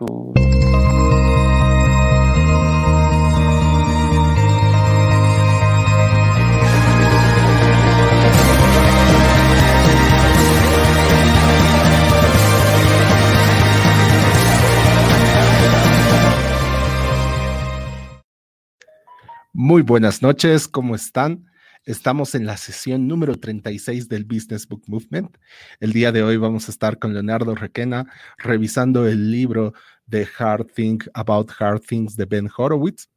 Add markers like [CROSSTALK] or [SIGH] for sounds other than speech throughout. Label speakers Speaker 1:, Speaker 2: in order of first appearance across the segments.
Speaker 1: Muy buenas noches, ¿cómo están? Estamos en la sesión número 36 del Business Book Movement. El día de hoy vamos a estar con Leonardo Requena revisando el libro de Hard Think About Hard Things de Ben Horowitz.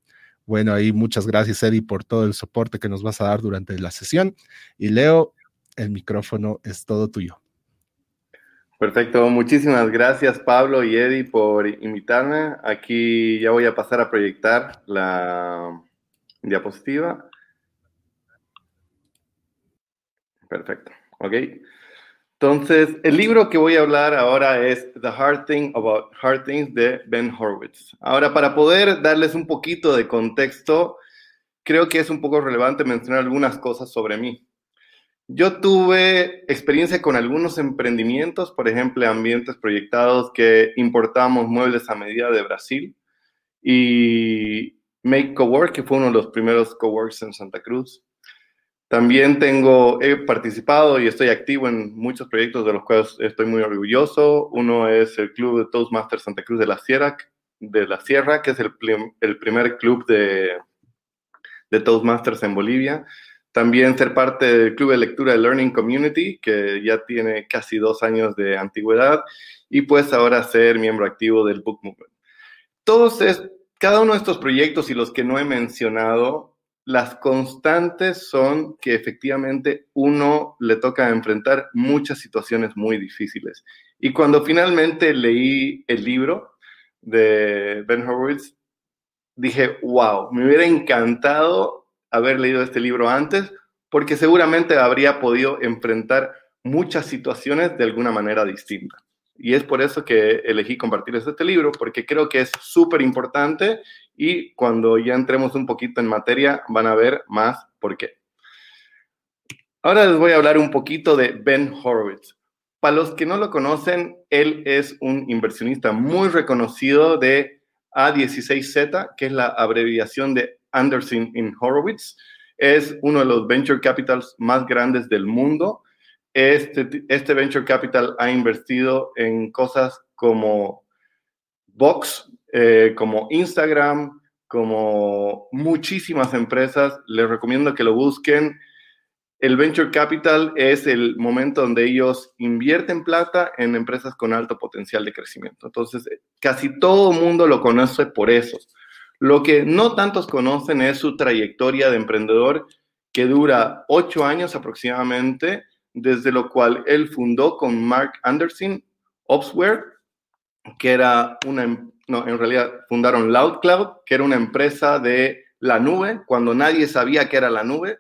Speaker 1: Bueno, ahí muchas gracias, Eddie, por todo el soporte que nos vas a dar durante la sesión. Y Leo, el micrófono es todo tuyo.
Speaker 2: Perfecto, muchísimas gracias Pablo y Eddie por invitarme. Aquí ya voy a pasar a proyectar la, Diapositiva. Perfecto. Ok. Entonces, el libro que voy a hablar ahora es The Hard Thing About Hard Things de Ben Horowitz. Ahora, para poder darles un poquito de contexto, creo que es un poco relevante mencionar algunas cosas sobre mí. Yo tuve experiencia con algunos emprendimientos, por ejemplo, ambientes proyectados que importamos muebles a medida de Brasil. Y Make Cowork, que fue uno de los primeros coworks en Santa Cruz. También tengo, he participado y estoy activo en muchos proyectos de los cuales estoy muy orgulloso. Uno es el Club de Toastmasters Santa Cruz de la Sierra, de la Sierra que es el, el primer club de, de Toastmasters en Bolivia. También ser parte del Club de Lectura de Learning Community, que ya tiene casi dos años de antigüedad. Y pues ahora ser miembro activo del Book Movement. Todos estos cada uno de estos proyectos y los que no he mencionado, las constantes son que efectivamente uno le toca enfrentar muchas situaciones muy difíciles. Y cuando finalmente leí el libro de Ben Horowitz, dije, wow, me hubiera encantado haber leído este libro antes, porque seguramente habría podido enfrentar muchas situaciones de alguna manera distinta. Y es por eso que elegí compartirles este libro, porque creo que es súper importante y cuando ya entremos un poquito en materia van a ver más por qué. Ahora les voy a hablar un poquito de Ben Horowitz. Para los que no lo conocen, él es un inversionista muy reconocido de A16Z, que es la abreviación de Anderson in Horowitz. Es uno de los venture capitals más grandes del mundo este, este venture capital ha invertido en cosas como Vox, eh, como Instagram, como muchísimas empresas. Les recomiendo que lo busquen. El venture capital es el momento donde ellos invierten plata en empresas con alto potencial de crecimiento. Entonces, casi todo el mundo lo conoce por eso. Lo que no tantos conocen es su trayectoria de emprendedor que dura ocho años aproximadamente desde lo cual él fundó con Mark Anderson Opsware, que era una, em, no, en realidad fundaron LoudCloud, que era una empresa de la nube, cuando nadie sabía que era la nube.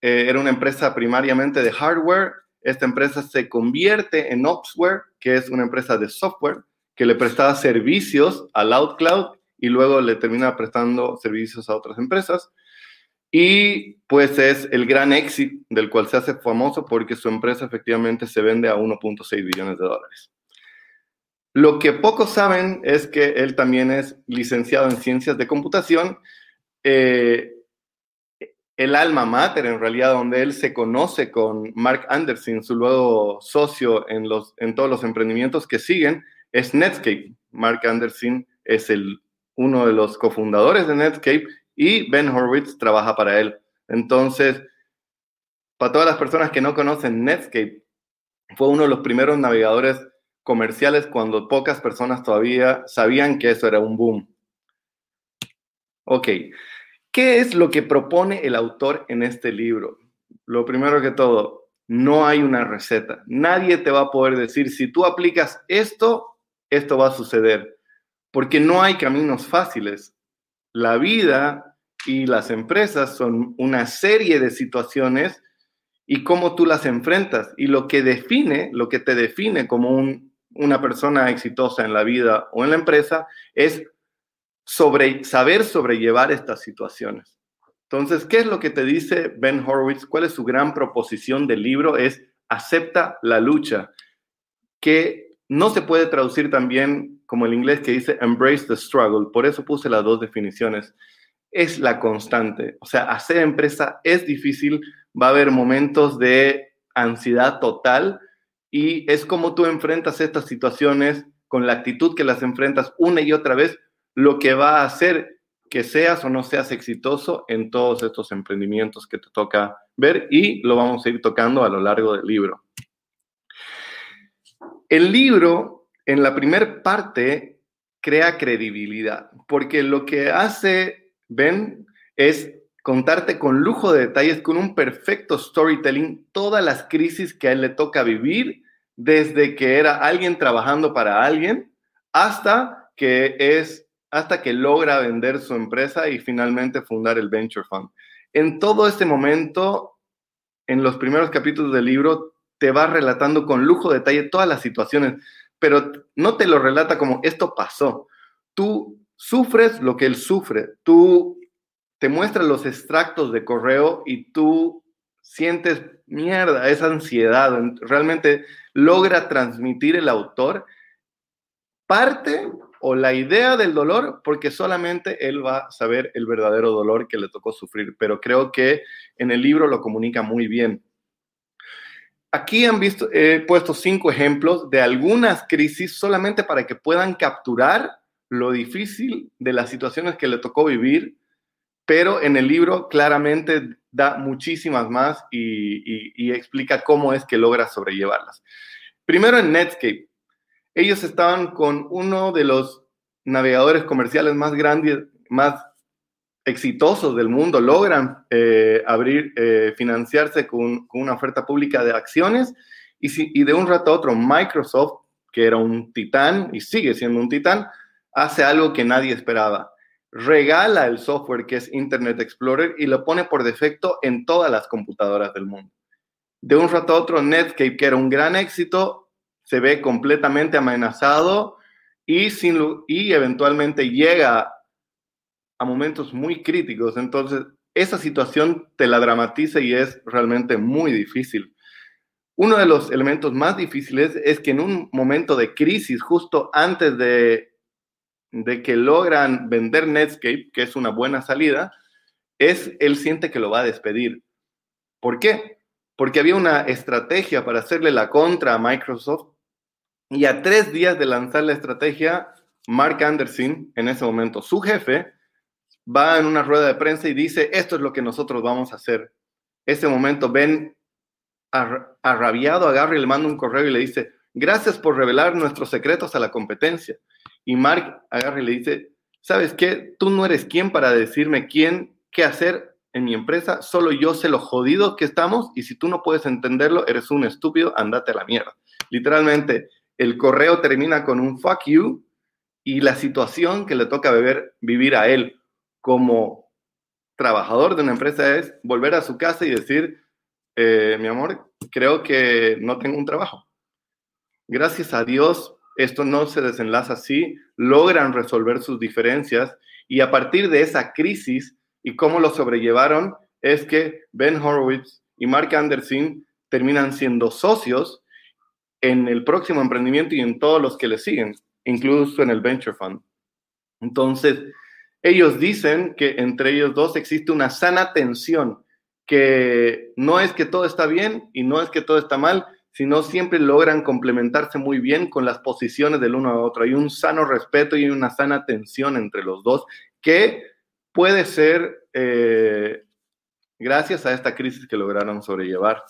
Speaker 2: Eh, era una empresa primariamente de hardware. Esta empresa se convierte en Opsware, que es una empresa de software, que le prestaba servicios a LoudCloud y luego le termina prestando servicios a otras empresas. Y pues es el gran éxito del cual se hace famoso porque su empresa efectivamente se vende a 1.6 billones de dólares. Lo que pocos saben es que él también es licenciado en ciencias de computación. Eh, el alma mater, en realidad, donde él se conoce con Mark Anderson, su luego socio en, los, en todos los emprendimientos que siguen, es Netscape. Mark Anderson es el, uno de los cofundadores de Netscape y Ben Horowitz trabaja para él. Entonces, para todas las personas que no conocen Netscape, fue uno de los primeros navegadores comerciales cuando pocas personas todavía sabían que eso era un boom. Ok, ¿qué es lo que propone el autor en este libro? Lo primero que todo, no hay una receta. Nadie te va a poder decir, si tú aplicas esto, esto va a suceder, porque no hay caminos fáciles la vida y las empresas son una serie de situaciones y cómo tú las enfrentas. Y lo que define, lo que te define como una persona exitosa en la vida o en la empresa es saber sobrellevar estas situaciones. Entonces, ¿qué es lo que te dice Ben Horowitz? ¿Cuál es su gran proposición del libro? Es acepta la lucha, que no se puede traducir también como el inglés que dice embrace the struggle. Por eso puse las dos definiciones. Es la constante. O sea, hacer empresa es difícil. Va a haber momentos de ansiedad total y es como tú enfrentas estas situaciones con la actitud que las enfrentas una y otra vez, lo que va a hacer que seas o no seas exitoso en todos estos emprendimientos que te toca ver y lo vamos a ir tocando a lo largo del libro. El libro, en la primera parte, crea credibilidad, porque lo que hace Ben es contarte con lujo de detalles, con un perfecto storytelling, todas las crisis que a él le toca vivir, desde que era alguien trabajando para alguien hasta que es hasta que logra vender su empresa y finalmente fundar el Venture Fund. En todo este momento, en los primeros capítulos del libro, te va relatando con lujo de detalle todas las situaciones, pero no te lo relata como esto pasó. Tú sufres lo que él sufre, tú te muestra los extractos de correo y tú sientes mierda, esa ansiedad, realmente logra transmitir el autor parte o la idea del dolor, porque solamente él va a saber el verdadero dolor que le tocó sufrir, pero creo que en el libro lo comunica muy bien. Aquí han visto, he puesto cinco ejemplos de algunas crisis solamente para que puedan capturar lo difícil de las situaciones que le tocó vivir, pero en el libro claramente da muchísimas más y, y explica cómo es que logra sobrellevarlas. Primero en Netscape ellos estaban con uno de los navegadores comerciales más grandes, más exitosos del mundo, logran eh, abrir, eh, financiarse con, una oferta pública de acciones y, y de un rato a otro Microsoft, que era un titán y sigue siendo un titán, hace algo que nadie esperaba. Regala el software que es Internet Explorer y lo pone por defecto en todas las computadoras del mundo. De un rato a otro, Netscape, que era un gran éxito, se ve completamente amenazado y, sin, y eventualmente llega a momentos muy críticos. Entonces, esa situación te la dramatiza y es realmente muy difícil. Uno de los elementos más difíciles es que en un momento de crisis, justo antes de, de que logran vender Netscape, que es una buena salida, es él siente que lo va a despedir. ¿Por qué? Porque había una estrategia para hacerle la contra a Microsoft y a tres días de lanzar la estrategia, Mark Anderson, en ese momento su jefe, va en una rueda de prensa y dice, esto es lo que nosotros vamos a hacer. Ese momento, Ben, arrabiado, agarra y le manda un correo y le dice, gracias por revelar nuestros secretos a la competencia. Y Mark agarra y le dice, ¿sabes qué? Tú no eres quien para decirme quién, qué hacer en mi empresa, solo yo sé lo jodido que estamos y si tú no puedes entenderlo, eres un estúpido, andate a la mierda. Literalmente, el correo termina con un fuck you y la situación que le toca beber, vivir a él como trabajador de una empresa es volver a su casa y decir, eh, mi amor, creo que no tengo un trabajo. Gracias a Dios, esto no se desenlaza así, logran resolver sus diferencias y a partir de esa crisis y cómo lo sobrellevaron, es que Ben Horowitz y Mark Anderson terminan siendo socios en el próximo emprendimiento y en todos los que le siguen, incluso en el Venture Fund. Entonces, ellos dicen que entre ellos dos existe una sana tensión, que no es que todo está bien y no es que todo está mal, sino siempre logran complementarse muy bien con las posiciones del uno a otro. Hay un sano respeto y una sana tensión entre los dos que puede ser eh, gracias a esta crisis que lograron sobrellevar.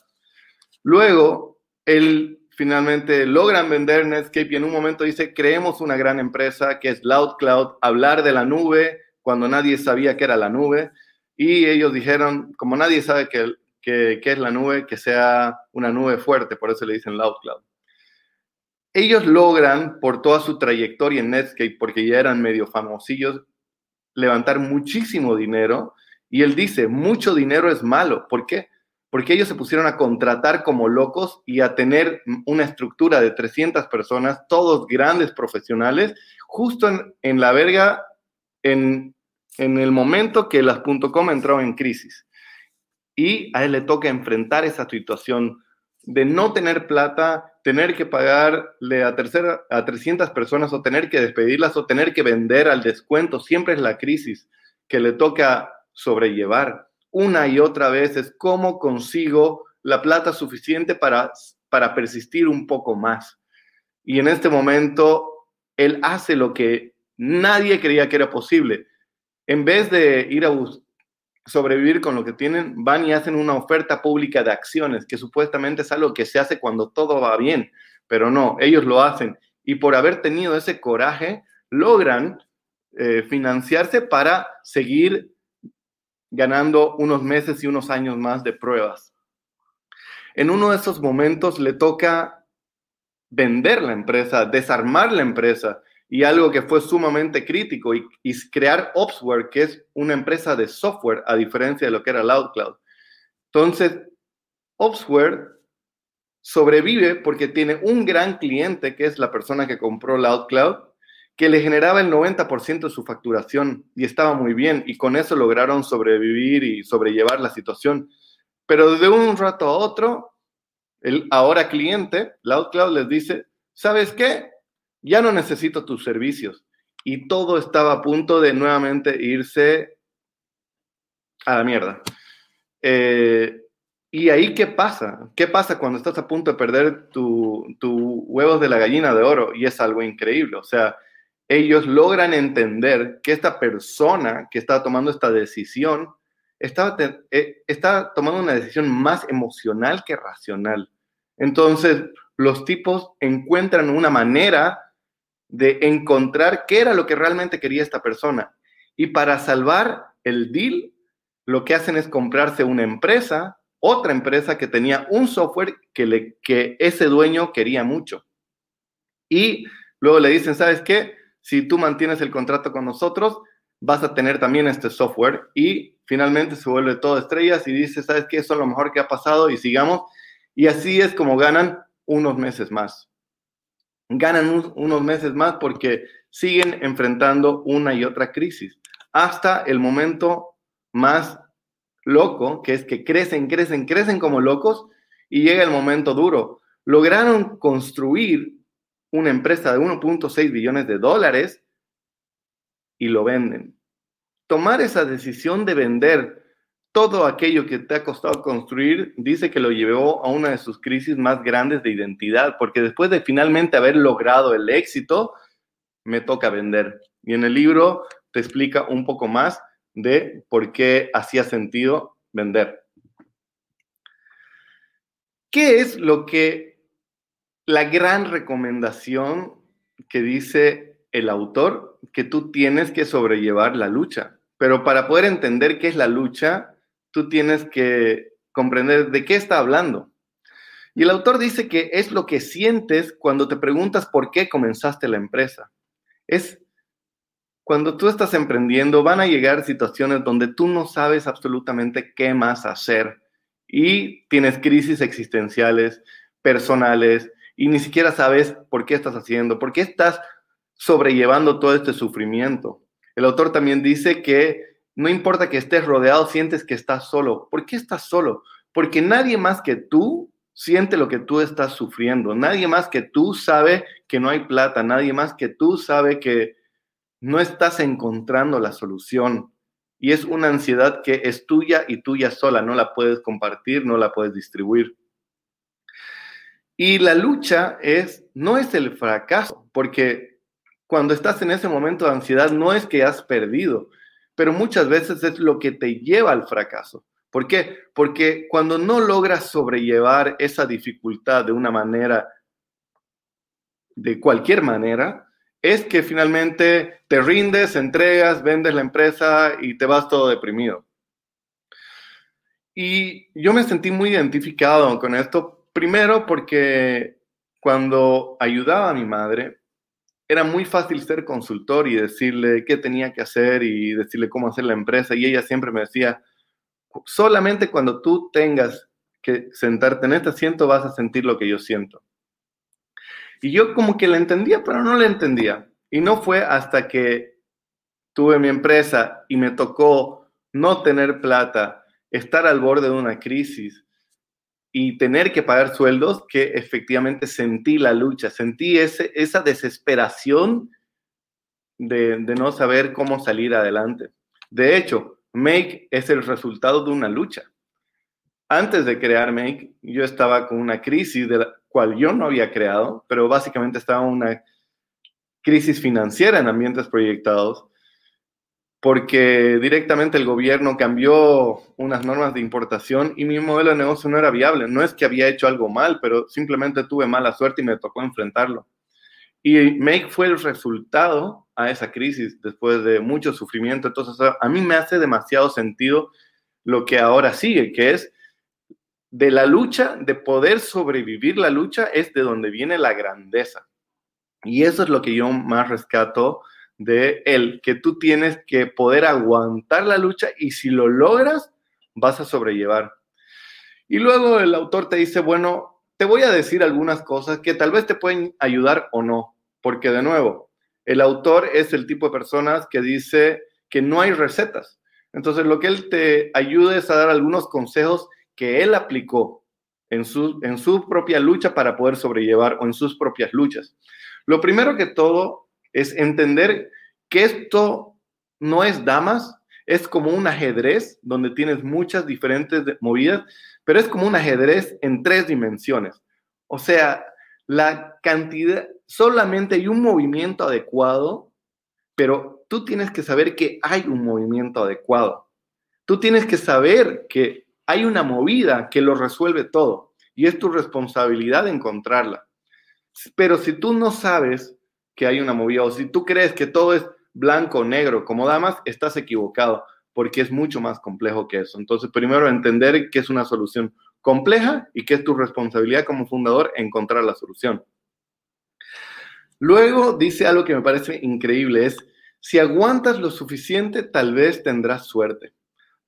Speaker 2: Luego, el finalmente logran vender Netscape y en un momento dice, creemos una gran empresa que es Loud Cloud, hablar de la nube cuando nadie sabía qué era la nube. Y ellos dijeron, como nadie sabe qué, qué, es la nube, que sea una nube fuerte, por eso le dicen Loud Cloud. Ellos logran, por toda su trayectoria en Netscape, porque ya eran medio famosillos, levantar muchísimo dinero. Y él dice, mucho dinero es malo. ¿Por qué? porque ellos se pusieron a contratar como locos y a tener una estructura de 300 personas, todos grandes profesionales, justo en, la verga, en, en, el momento que las .com entró en crisis. Y a él le toca enfrentar esa situación de no tener plata, tener que pagarle a, tercera, a 300 personas o tener que despedirlas o tener que vender al descuento. Siempre es la crisis que le toca sobrellevar. Una y otra vez es cómo consigo la plata suficiente para, para persistir un poco más. Y en este momento, él hace lo que nadie creía que era posible. En vez de ir a sobrevivir con lo que tienen, van y hacen una oferta pública de acciones, que supuestamente es algo que se hace cuando todo va bien, pero no, ellos lo hacen. Y por haber tenido ese coraje, logran eh, financiarse para seguir ganando unos meses y unos años más de pruebas. En uno de esos momentos le toca vender la empresa, desarmar la empresa y algo que fue sumamente crítico y, crear Opsware, que es una empresa de software a diferencia de lo que era LoudCloud. Entonces, Opsware sobrevive porque tiene un gran cliente, que es la persona que compró LoudCloud, que le generaba el 90% de su facturación y estaba muy bien y con eso lograron sobrevivir y sobrellevar la situación. Pero de un rato a otro, el ahora cliente, LoudCloud les dice, ¿sabes qué? Ya no necesito tus servicios. Y todo estaba a punto de nuevamente irse a la mierda. Eh, ¿Y ahí qué pasa? ¿Qué pasa cuando estás a punto de perder tu, tu huevos de la gallina de oro? Y es algo increíble. O sea, ellos logran entender que esta persona que está tomando esta decisión estaba, eh, está tomando una decisión más emocional que racional. Entonces, los tipos encuentran una manera de encontrar qué era lo que realmente quería esta persona. Y para salvar el deal, lo que hacen es comprarse una empresa, otra empresa que tenía un software que, le, que ese dueño quería mucho. Y luego le dicen, ¿sabes qué? Si tú mantienes el contrato con nosotros, vas a tener también este software. Y finalmente se vuelve todo estrellas y dice, ¿sabes qué? Eso es lo mejor que ha pasado y sigamos. Y así es como ganan unos meses más ganan unos meses más porque siguen enfrentando una y otra crisis, hasta el momento más loco, que es que crecen, crecen, crecen como locos y llega el momento duro. Lograron construir una empresa de 1.6 billones de dólares y lo venden. Tomar esa decisión de vender todo aquello que te ha costado construir, dice que lo llevó a una de sus crisis más grandes de identidad, porque después de finalmente haber logrado el éxito, me toca vender. Y en el libro te explica un poco más de por qué hacía sentido vender. ¿Qué es lo que la gran recomendación que dice el autor? Que tú tienes que sobrellevar la lucha. Pero para poder entender qué es la lucha, tú tienes que comprender de qué está hablando. Y el autor dice que es lo que sientes cuando te preguntas por qué comenzaste la empresa. Es cuando tú estás emprendiendo, van a llegar situaciones donde tú no sabes absolutamente qué más hacer y tienes crisis existenciales, personales, y ni siquiera sabes por qué estás haciendo, por qué estás sobrellevando todo este sufrimiento. El autor también dice que no importa que estés rodeado, sientes que estás solo. ¿Por qué estás solo? Porque nadie más que tú siente lo que tú estás sufriendo. Nadie más que tú sabe que no hay plata. Nadie más que tú sabe que no estás encontrando la solución. Y es una ansiedad que es tuya y tuya sola. No la puedes compartir, no la puedes distribuir. Y la lucha es, no es el fracaso, porque cuando estás en ese momento de ansiedad no es que has perdido, pero muchas veces es lo que te lleva al fracaso. ¿Por qué? Porque cuando no logras sobrellevar esa dificultad de una manera, de cualquier manera, es que finalmente te rindes, entregas, vendes la empresa y te vas todo deprimido. Y yo me sentí muy identificado con esto, primero porque cuando ayudaba a mi madre, era muy fácil ser consultor y decirle qué tenía que hacer y decirle cómo hacer la empresa. Y ella siempre me decía, solamente cuando tú tengas que sentarte en este asiento vas a sentir lo que yo siento. Y yo como que la entendía, pero no la entendía. Y no fue hasta que tuve mi empresa y me tocó no tener plata, estar al borde de una crisis, y tener que pagar sueldos que efectivamente sentí la lucha, sentí ese, esa desesperación de, de no saber cómo salir adelante. De hecho, Make es el resultado de una lucha. Antes de crear Make, yo estaba con una crisis de la cual yo no había creado, pero básicamente estaba una crisis financiera en ambientes proyectados, porque directamente el gobierno cambió unas normas de importación y mi modelo de negocio no era viable. No es que había hecho algo mal, pero simplemente tuve mala suerte y me tocó enfrentarlo. Y Make fue el resultado a esa crisis después de mucho sufrimiento. Entonces, a mí me hace demasiado sentido lo que ahora sigue, que es de la lucha, de poder sobrevivir la lucha, es de donde viene la grandeza. Y eso es lo que yo más rescato de él, que tú tienes que poder aguantar la lucha y si lo logras, vas a sobrellevar. Y luego el autor te dice, bueno, te voy a decir algunas cosas que tal vez te pueden ayudar o no, porque de nuevo, el autor es el tipo de personas que dice que no hay recetas. Entonces, lo que él te ayuda es a dar algunos consejos que él aplicó en su, en su propia lucha para poder sobrellevar o en sus propias luchas. Lo primero que todo es entender que esto no es damas, es como un ajedrez donde tienes muchas diferentes movidas, pero es como un ajedrez en tres dimensiones. O sea, la cantidad, solamente hay un movimiento adecuado, pero tú tienes que saber que hay un movimiento adecuado. Tú tienes que saber que hay una movida que lo resuelve todo y es tu responsabilidad encontrarla. Pero si tú no sabes que hay una movida o si tú crees que todo es blanco o negro como damas, estás equivocado porque es mucho más complejo que eso. Entonces, primero entender que es una solución compleja y que es tu responsabilidad como fundador encontrar la solución. Luego dice algo que me parece increíble, es, si aguantas lo suficiente, tal vez tendrás suerte.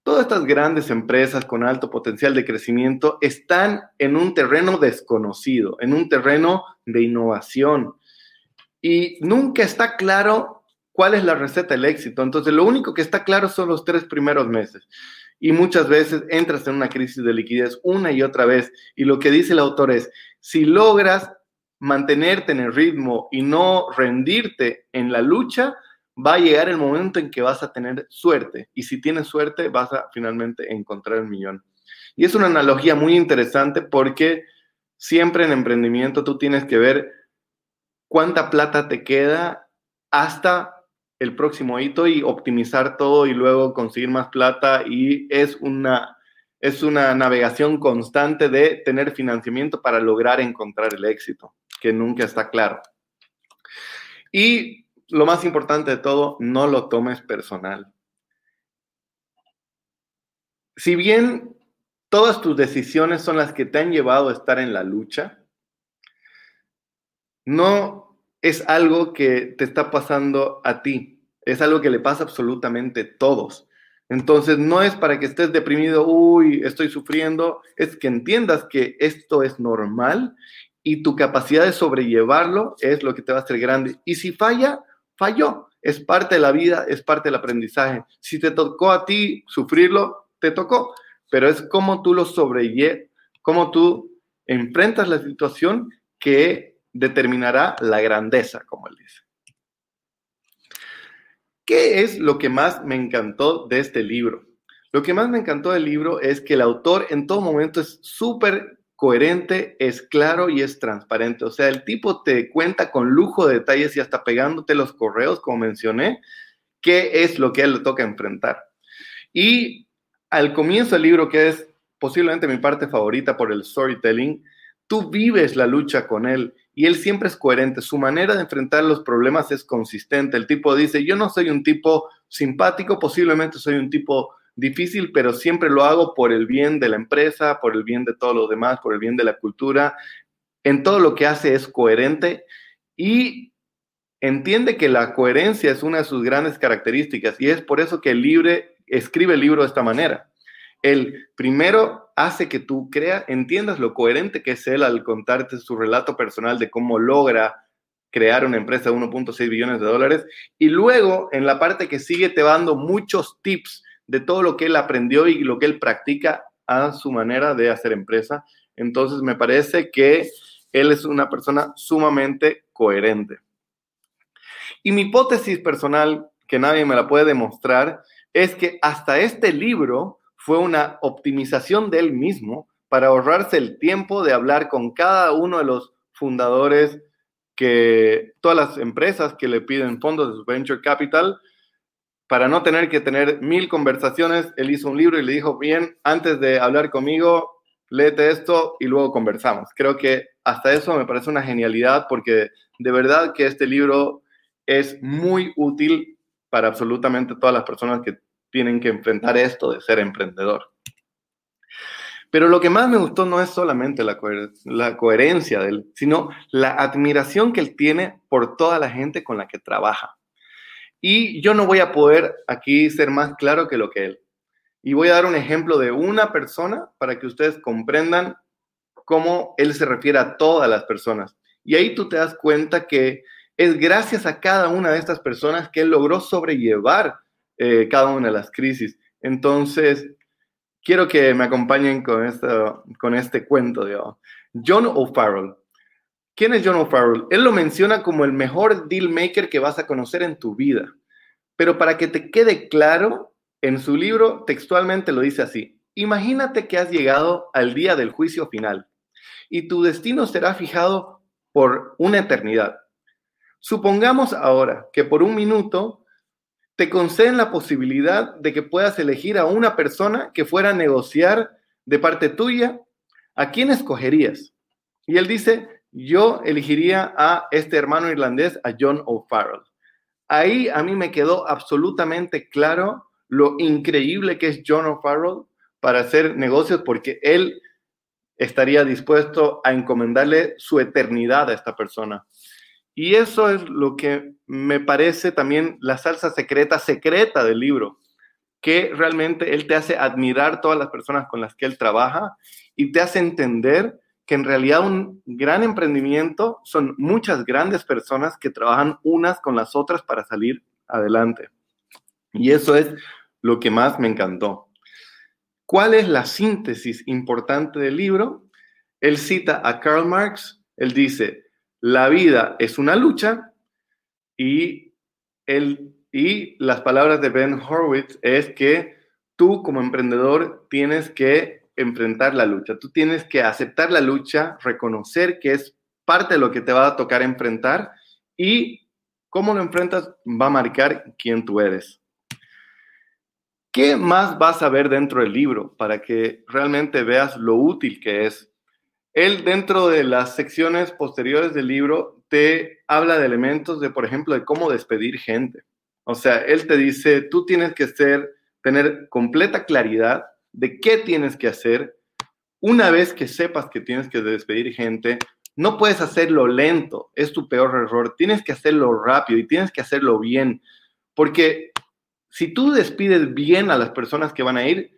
Speaker 2: Todas estas grandes empresas con alto potencial de crecimiento están en un terreno desconocido, en un terreno de innovación. Y nunca está claro cuál es la receta del éxito. Entonces, lo único que está claro son los tres primeros meses. Y muchas veces entras en una crisis de liquidez una y otra vez. Y lo que dice el autor es, si logras mantenerte en el ritmo y no rendirte en la lucha, va a llegar el momento en que vas a tener suerte y si tienes suerte vas a finalmente encontrar el millón. Y es una analogía muy interesante porque siempre en emprendimiento tú tienes que ver cuánta plata te queda hasta el próximo hito y optimizar todo y luego conseguir más plata y es una es una navegación constante de tener financiamiento para lograr encontrar el éxito, que nunca está claro. Y lo más importante de todo, no lo tomes personal. Si bien todas tus decisiones son las que te han llevado a estar en la lucha, no es algo que te está pasando a ti, es algo que le pasa absolutamente a todos. Entonces, no es para que estés deprimido, uy, estoy sufriendo, es que entiendas que esto es normal y tu capacidad de sobrellevarlo es lo que te va a hacer grande. Y si falla, falló. Es parte de la vida, es parte del aprendizaje. Si te tocó a ti sufrirlo, te tocó. Pero es como tú lo sobrellevas, cómo tú enfrentas la situación que determinará la grandeza, como él dice. ¿Qué es lo que más me encantó de este libro? Lo que más me encantó del libro es que el autor en todo momento es súper coherente, es claro y es transparente. O sea, el tipo te cuenta con lujo de detalles y hasta pegándote los correos, como mencioné, qué es lo que a él le toca enfrentar. Y al comienzo del libro, que es posiblemente mi parte favorita por el storytelling, tú vives la lucha con él y él siempre es coherente. Su manera de enfrentar los problemas es consistente. El tipo dice, yo no soy un tipo simpático, posiblemente soy un tipo difícil, pero siempre lo hago por el bien de la empresa, por el bien de todos los demás, por el bien de la cultura. En todo lo que hace es coherente y entiende que la coherencia es una de sus grandes características y es por eso que el libre escribe el libro de esta manera. El primero hace que tú creas, entiendas lo coherente que es él al contarte su relato personal de cómo logra crear una empresa de 1.6 billones de dólares. Y luego, en la parte que sigue, te va dando muchos tips de todo lo que él aprendió y lo que él practica a su manera de hacer empresa. Entonces me parece que él es una persona sumamente coherente. Y mi hipótesis personal, que nadie me la puede demostrar, es que hasta este libro fue una optimización de él mismo para ahorrarse el tiempo de hablar con cada uno de los fundadores que todas las empresas que le piden fondos de su venture capital, para no tener que tener mil conversaciones, él hizo un libro y le dijo, bien, antes de hablar conmigo, léete esto y luego conversamos. Creo que hasta eso me parece una genialidad porque de verdad que este libro es muy útil para absolutamente todas las personas que tienen que enfrentar esto de ser emprendedor. Pero lo que más me gustó no es solamente la, coherencia de él, sino la admiración que él tiene por toda la gente con la que trabaja. Y yo no voy a poder aquí ser más claro que lo que él. Y voy a dar un ejemplo de una persona para que ustedes comprendan cómo él se refiere a todas las personas. Y ahí tú te das cuenta que es gracias a cada una de estas personas que él logró sobrellevar eh, cada una de las crisis. Entonces, quiero que me acompañen con, esto, con este cuento de John O'Farrell. ¿Quién es John O'Farrell? Él lo menciona como el mejor deal maker que vas a conocer en tu vida. Pero para que te quede claro, en su libro textualmente lo dice así. Imagínate que has llegado al día del juicio final y tu destino será fijado por una eternidad. Supongamos ahora que por un minuto te conceden la posibilidad de que puedas elegir a una persona que fuera a negociar de parte tuya, ¿a quién escogerías? Y él dice, yo elegiría a este hermano irlandés, a John O'Farrell. Ahí a mí me quedó absolutamente claro lo increíble que es John O'Farrell para hacer negocios, porque él estaría dispuesto a encomendarle su eternidad a esta persona. Y eso es lo que me parece también la salsa secreta, secreta del libro, que realmente él te hace admirar todas las personas con las que él trabaja y te hace entender que en realidad un gran emprendimiento son muchas grandes personas que trabajan unas con las otras para salir adelante. Y eso es lo que más me encantó. ¿Cuál es la síntesis importante del libro? Él cita a Karl Marx, él dice, la vida es una lucha y, el, y las palabras de Ben Horowitz es que tú como emprendedor tienes que enfrentar la lucha, tú tienes que aceptar la lucha, reconocer que es parte de lo que te va a tocar enfrentar y cómo lo enfrentas va a marcar quién tú eres. ¿Qué más vas a ver dentro del libro para que realmente veas lo útil que es él dentro de las secciones posteriores del libro te habla de elementos de, por ejemplo, de cómo despedir gente. O sea, él te dice, tú tienes que ser, tener completa claridad de qué tienes que hacer. Una vez que sepas que tienes que despedir gente, no puedes hacerlo lento, es tu peor error. Tienes que hacerlo rápido y tienes que hacerlo bien. Porque si tú despides bien a las personas que van a ir,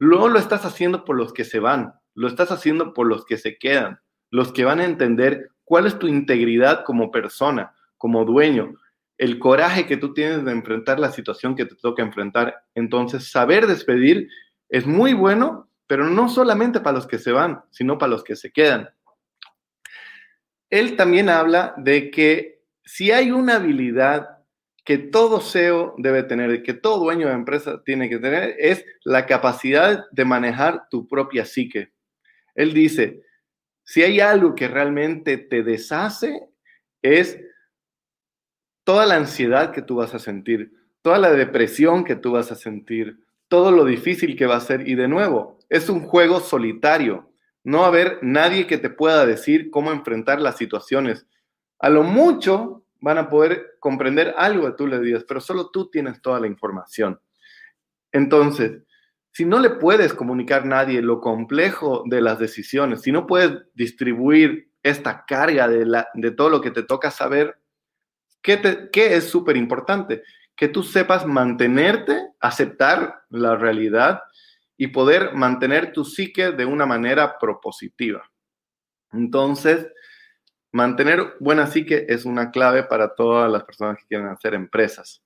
Speaker 2: luego lo estás haciendo por los que se van lo estás haciendo por los que se quedan, los que van a entender cuál es tu integridad como persona, como dueño, el coraje que tú tienes de enfrentar la situación que te toca enfrentar. Entonces, saber despedir es muy bueno, pero no solamente para los que se van, sino para los que se quedan. Él también habla de que si hay una habilidad que todo CEO debe tener, que todo dueño de empresa tiene que tener, es la capacidad de manejar tu propia psique. Él dice, si hay algo que realmente te deshace, es toda la ansiedad que tú vas a sentir, toda la depresión que tú vas a sentir, todo lo difícil que va a ser. Y de nuevo, es un juego solitario. No va a haber nadie que te pueda decir cómo enfrentar las situaciones. A lo mucho van a poder comprender algo de tú le pero solo tú tienes toda la información. Entonces, si no le puedes comunicar a nadie lo complejo de las decisiones, si no puedes distribuir esta carga de, la, de todo lo que te toca saber, ¿qué, qué es súper importante? Que tú sepas mantenerte, aceptar la realidad y poder mantener tu psique de una manera propositiva. Entonces, mantener buena psique es una clave para todas las personas que quieren hacer empresas.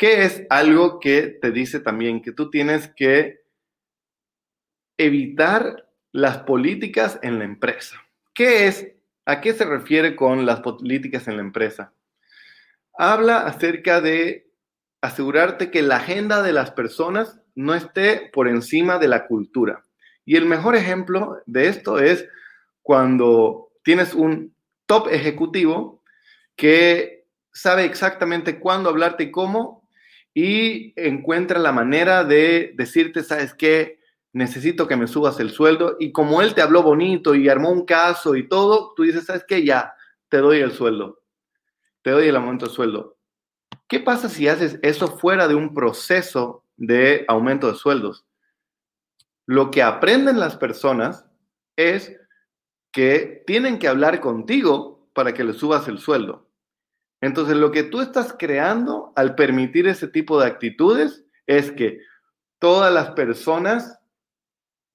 Speaker 2: ¿Qué es algo que te dice también que tú tienes que evitar las políticas en la empresa. ¿Qué es? ¿A qué se refiere con las políticas en la empresa? Habla acerca de asegurarte que la agenda de las personas no esté por encima de la cultura. Y el mejor ejemplo de esto es cuando tienes un top ejecutivo que sabe exactamente cuándo hablarte y cómo y encuentra la manera de decirte, ¿sabes qué? Necesito que me subas el sueldo. Y como él te habló bonito y armó un caso y todo, tú dices, ¿sabes qué? Ya, te doy el sueldo. Te doy el aumento de sueldo. ¿Qué pasa si haces eso fuera de un proceso de aumento de sueldos? Lo que aprenden las personas es que tienen que hablar contigo para que le subas el sueldo. Entonces, lo que tú estás creando al permitir ese tipo de actitudes es que todas las personas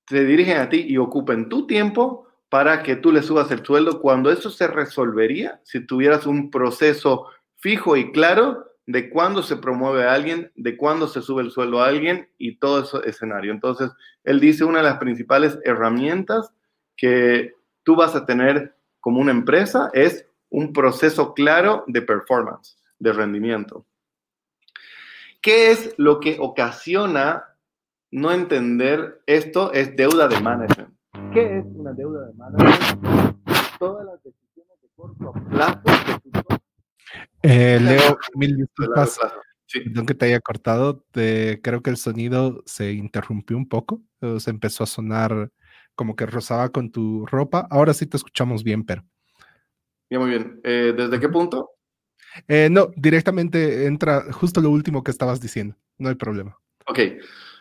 Speaker 2: se dirigen a ti y ocupen tu tiempo para que tú le subas el sueldo cuando eso se resolvería si tuvieras un proceso fijo y claro de cuándo se promueve a alguien, de cuándo se sube el sueldo a alguien y todo ese escenario. Entonces, él dice una de las principales herramientas que tú vas a tener como una empresa es un proceso claro de performance, de rendimiento. ¿Qué es lo que ocasiona no entender esto? Es deuda de management. ¿Qué es una deuda de management? Todas las decisiones de corto plazo
Speaker 1: eh, Leo, mil disculpas. Perdón que te haya cortado. creo que el sonido se interrumpió un poco. Se empezó a sonar como que rozaba con tu ropa. Ahora sí te escuchamos bien, pero.
Speaker 2: Ya, muy bien. Eh, ¿Desde qué punto?
Speaker 1: Eh, no, directamente entra justo lo último que estabas diciendo. No hay problema.
Speaker 2: Ok.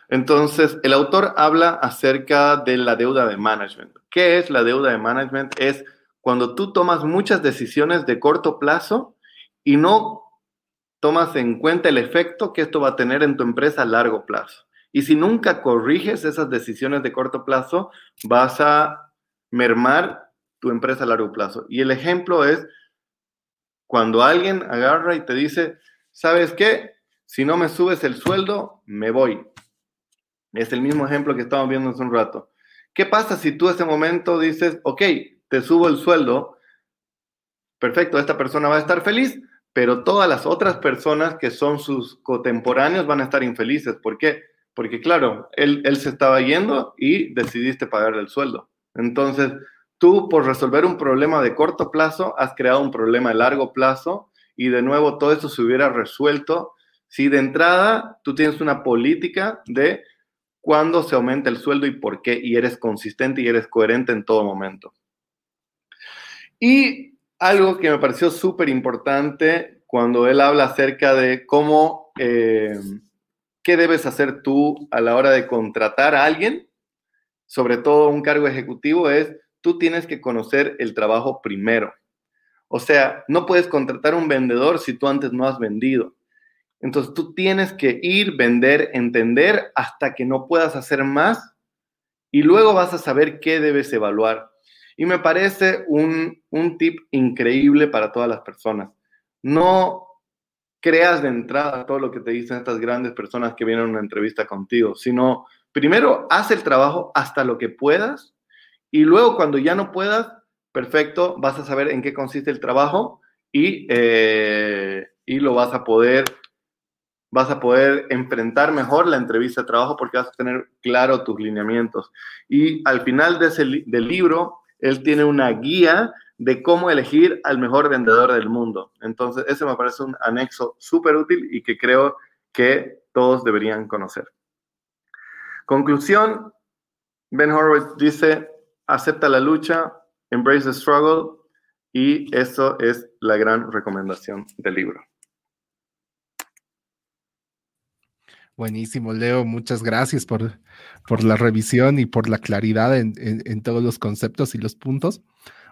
Speaker 2: Entonces, el autor habla acerca de la deuda de management. ¿Qué es la deuda de management? Es cuando tú tomas muchas decisiones de corto plazo y no tomas en cuenta el efecto que esto va a tener en tu empresa a largo plazo. Y si nunca corriges esas decisiones de corto plazo, vas a mermar tu empresa a largo plazo. Y el ejemplo es cuando alguien agarra y te dice, ¿sabes qué? Si no me subes el sueldo, me voy. Es el mismo ejemplo que estábamos viendo hace un rato. ¿Qué pasa si tú en ese momento dices, ok, te subo el sueldo, perfecto, esta persona va a estar feliz, pero todas las otras personas que son sus contemporáneos van a estar infelices. ¿Por qué? Porque claro, él, él se estaba yendo y decidiste pagarle el sueldo. Entonces, tú por resolver un problema de corto plazo has creado un problema de largo plazo y de nuevo todo eso se hubiera resuelto si de entrada tú tienes una política de cuándo se aumenta el sueldo y por qué y eres consistente y eres coherente en todo momento. Y algo que me pareció súper importante cuando él habla acerca de cómo, eh, qué debes hacer tú a la hora de contratar a alguien, sobre todo un cargo ejecutivo, es tú tienes que conocer el trabajo primero. O sea, no puedes contratar un vendedor si tú antes no has vendido. Entonces tú tienes que ir, vender, entender hasta que no puedas hacer más y luego vas a saber qué debes evaluar. Y me parece un, un tip increíble para todas las personas. No creas de entrada todo lo que te dicen estas grandes personas que vienen a una entrevista contigo, sino primero haz el trabajo hasta lo que puedas y luego cuando ya no puedas, perfecto, vas a saber en qué consiste el trabajo y, eh, y lo vas a poder vas a poder enfrentar mejor la entrevista de trabajo porque vas a tener claro tus lineamientos. Y al final de ese, del libro, él tiene una guía de cómo elegir al mejor vendedor del mundo. Entonces, ese me parece un anexo súper útil y que creo que todos deberían conocer. Conclusión, Ben Horowitz dice, acepta la lucha, embrace the struggle y eso es la gran recomendación del libro.
Speaker 1: Buenísimo, Leo. Muchas gracias por, por la revisión y por la claridad en, en, todos los conceptos y los puntos.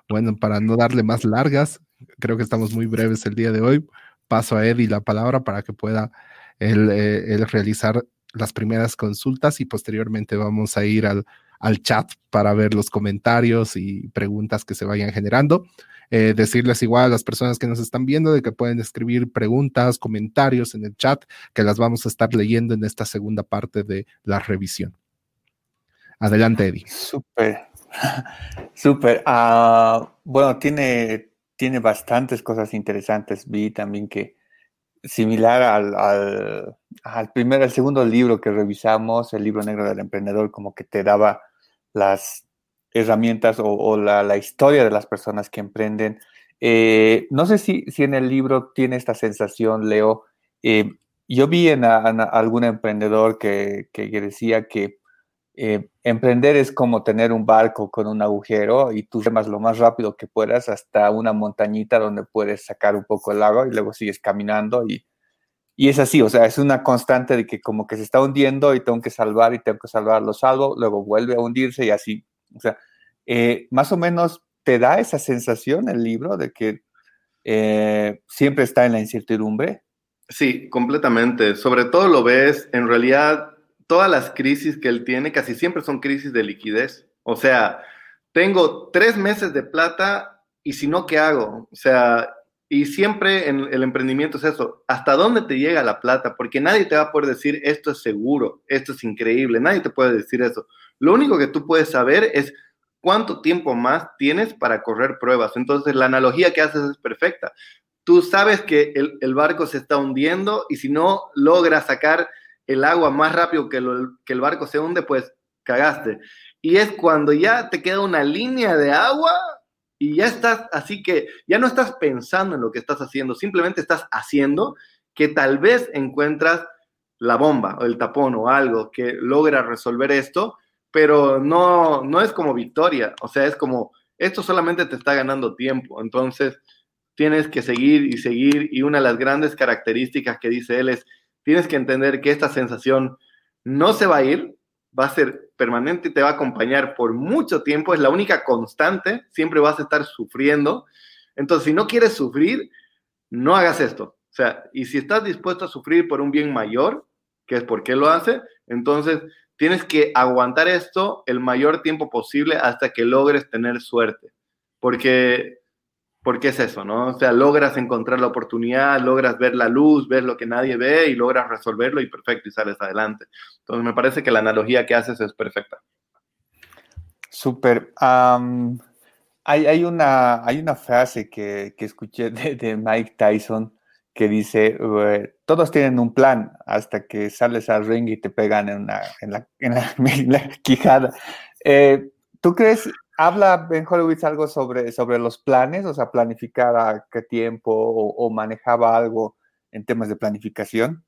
Speaker 1: Bueno, para no darle más largas, creo que estamos muy breves el día de hoy. Paso a Eddie la palabra para que pueda él, eh, realizar las primeras consultas y posteriormente vamos a ir al, al chat para ver los comentarios y preguntas que se vayan generando. Eh, decirles igual a las personas que nos están viendo de que pueden escribir preguntas, comentarios en el chat, que las vamos a estar leyendo en esta segunda parte de la revisión. Adelante, Eddie.
Speaker 3: Súper. [LAUGHS] Súper. Ah, bueno, tiene, tiene bastantes cosas interesantes. Vi también que similar al, al, al primer, al segundo libro que revisamos, el libro negro del emprendedor, como que te daba las herramientas o, la, historia de las personas que emprenden. Eh, no sé si, si, en el libro tiene esta sensación, Leo. Eh, yo vi en, algún emprendedor que, que, decía que eh, emprender es como tener un barco con un agujero y tú remas lo más rápido que puedas hasta una montañita donde puedes sacar un poco el agua y luego sigues caminando y, y es así, o sea, es una constante de que como que se está hundiendo y tengo que salvar y tengo que salvar, lo salvo, luego vuelve a hundirse y así, o sea, eh, más o menos te da esa sensación el libro de que eh, siempre está en la incertidumbre.
Speaker 2: Sí, completamente. Sobre todo lo ves, en realidad, todas las crisis que él tiene casi siempre son crisis de liquidez. O sea, tengo tres meses de plata y si no, ¿qué hago? O sea, y siempre en el emprendimiento es eso, ¿hasta dónde te llega la plata? Porque nadie te va a poder decir, esto es seguro, esto es increíble, nadie te puede decir eso. Lo único que tú puedes saber es cuánto tiempo más tienes para correr pruebas. Entonces, la analogía que haces es perfecta. Tú sabes que el, barco se está hundiendo y si no logras sacar el agua más rápido que, que el barco se hunde, pues cagaste. Y es cuando ya te queda una línea de agua y ya estás, así que ya no estás pensando en lo que estás haciendo, simplemente estás haciendo que tal vez encuentras la bomba o el tapón o algo que logra resolver esto pero no, no es como victoria, o sea, es como, esto solamente te está ganando tiempo, entonces tienes que seguir y seguir, y una de las grandes características que dice él es, tienes que entender que esta sensación no se va a ir, va a ser permanente y te va a acompañar por mucho tiempo, es la única constante, siempre vas a estar sufriendo, entonces si no quieres sufrir, no hagas esto, o sea, y si estás dispuesto a sufrir por un bien mayor, que es por qué lo hace, entonces tienes que aguantar esto el mayor tiempo posible hasta que logres tener suerte. Porque, porque es eso, ¿no? O sea, logras encontrar la oportunidad, logras ver la luz, ver lo que nadie ve y logras resolverlo y perfecto, y sales adelante. Entonces, me parece que la analogía que haces es perfecta.
Speaker 3: Súper. hay, una, hay una frase que, escuché de Mike Tyson que dice, todos tienen un plan hasta que sales al ring y te pegan en, en, la, [LAUGHS] en, la, quijada. Eh, ¿Tú crees, habla Ben Horowitz algo sobre, sobre los planes, o sea, planificar a qué tiempo o, manejaba algo en temas de planificación?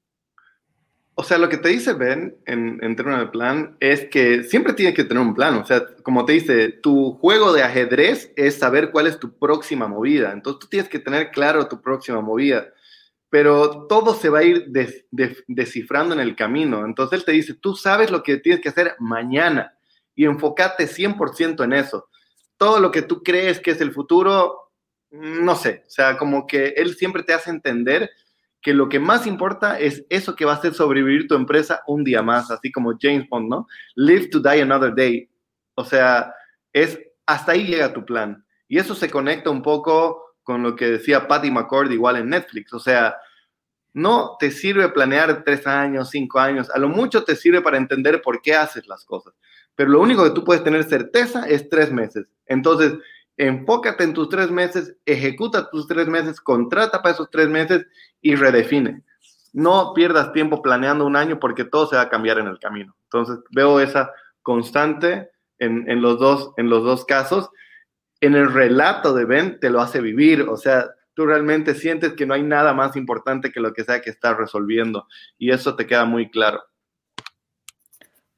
Speaker 2: O sea, lo que te dice Ben en, en términos de plan es que siempre tienes que tener un plan. O sea, como te dice, tu juego de ajedrez es saber cuál es tu próxima movida. Entonces tú tienes que tener claro tu próxima movida pero todo se va a ir descifrando en el camino. Entonces él te dice, tú sabes lo que tienes que hacer mañana y enfócate 100% en eso. Todo lo que tú crees que es el futuro, no sé, o sea, como que él siempre te hace entender que lo que más importa es eso que va a hacer sobrevivir tu empresa un día más, así como James Bond, ¿no? Live to die another day. O sea, es hasta ahí llega tu plan. Y eso se conecta un poco con lo que decía Patty McCord igual en Netflix. O sea, no te sirve planear tres años, cinco años, a lo mucho te sirve para entender por qué haces las cosas. Pero lo único que tú puedes tener certeza es tres meses. Entonces, enfócate en tus tres meses, ejecuta tus tres meses, contrata para esos tres meses y redefine. No pierdas tiempo planeando un año porque todo se va a cambiar en el camino. Entonces, veo esa constante en, los, dos, en los dos casos en el relato de Ben te lo hace vivir, o sea, tú realmente sientes que no hay nada más importante que lo que sea que estás resolviendo y eso te queda muy claro.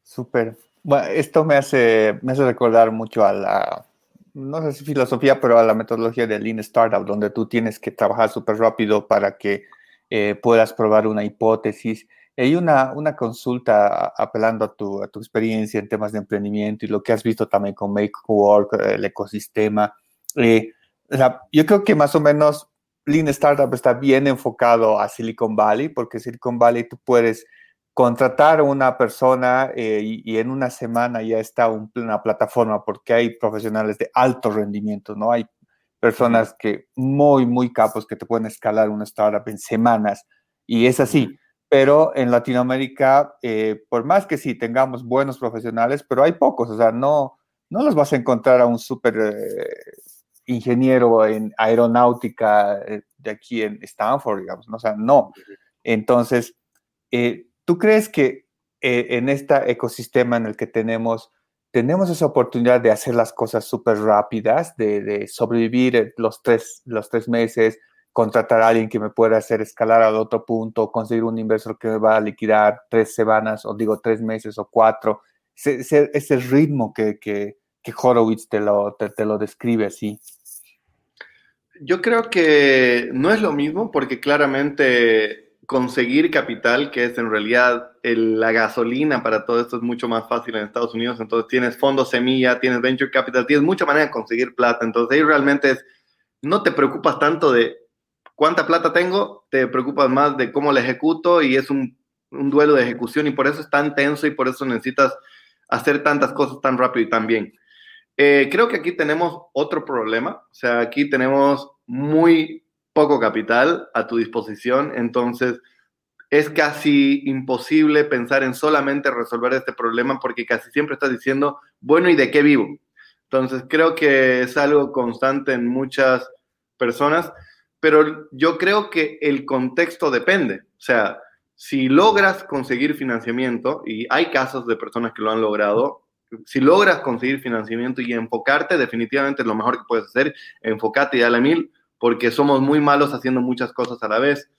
Speaker 3: Súper. Bueno, esto me hace, me hace recordar mucho a la, no sé si filosofía, pero a la metodología de Lean Startup, donde tú tienes que trabajar súper rápido para que eh, puedas probar una hipótesis hay una, una consulta apelando a tu, a tu experiencia en temas de emprendimiento y lo que has visto también con Make Work, el ecosistema. Eh, yo creo que más o menos Lean Startup está bien enfocado a Silicon Valley, porque Silicon Valley tú puedes contratar a una persona eh, y, en una semana ya está una plataforma, porque hay profesionales de alto rendimiento, ¿no? Hay personas que muy, muy capos que te pueden escalar una startup en semanas. Y es así pero en Latinoamérica, eh, por más que sí tengamos buenos profesionales, pero hay pocos, o sea, no, no los vas a encontrar a un súper eh, ingeniero en aeronáutica eh, de aquí en Stanford, digamos, ¿no? O sea, no. Entonces, eh, ¿tú crees que en este ecosistema en el que tenemos, tenemos esa oportunidad de hacer las cosas súper rápidas, de, sobrevivir los tres, los tres meses, contratar a alguien que me pueda hacer escalar al otro punto, conseguir un inversor que me va a liquidar tres semanas, o digo tres meses o cuatro, ese, ese ritmo que, que, que Horowitz te lo, te, lo describe así.
Speaker 2: Yo creo que no es lo mismo porque claramente conseguir capital, que es en realidad la gasolina para todo esto, es mucho más fácil en Estados Unidos. Entonces tienes fondos semilla, tienes venture capital, tienes mucha manera de conseguir plata. Entonces ahí realmente es, no te preocupas tanto de cuánta plata tengo, te preocupas más de cómo la ejecuto y es un, un duelo de ejecución y por eso es tan tenso y por eso necesitas hacer tantas cosas tan rápido y tan bien. Eh, creo que aquí tenemos otro problema, o sea, aquí tenemos muy poco capital a tu disposición, entonces es casi imposible pensar en solamente resolver este problema porque casi siempre estás diciendo, bueno, ¿y de qué vivo? Entonces creo que es algo constante en muchas personas, pero yo creo que el contexto depende, o sea, si logras conseguir financiamiento, y hay casos de personas que lo han logrado, si logras conseguir financiamiento y enfocarte, definitivamente lo mejor que puedes hacer, enfócate y dale mil, porque somos muy malos haciendo muchas cosas a la vez.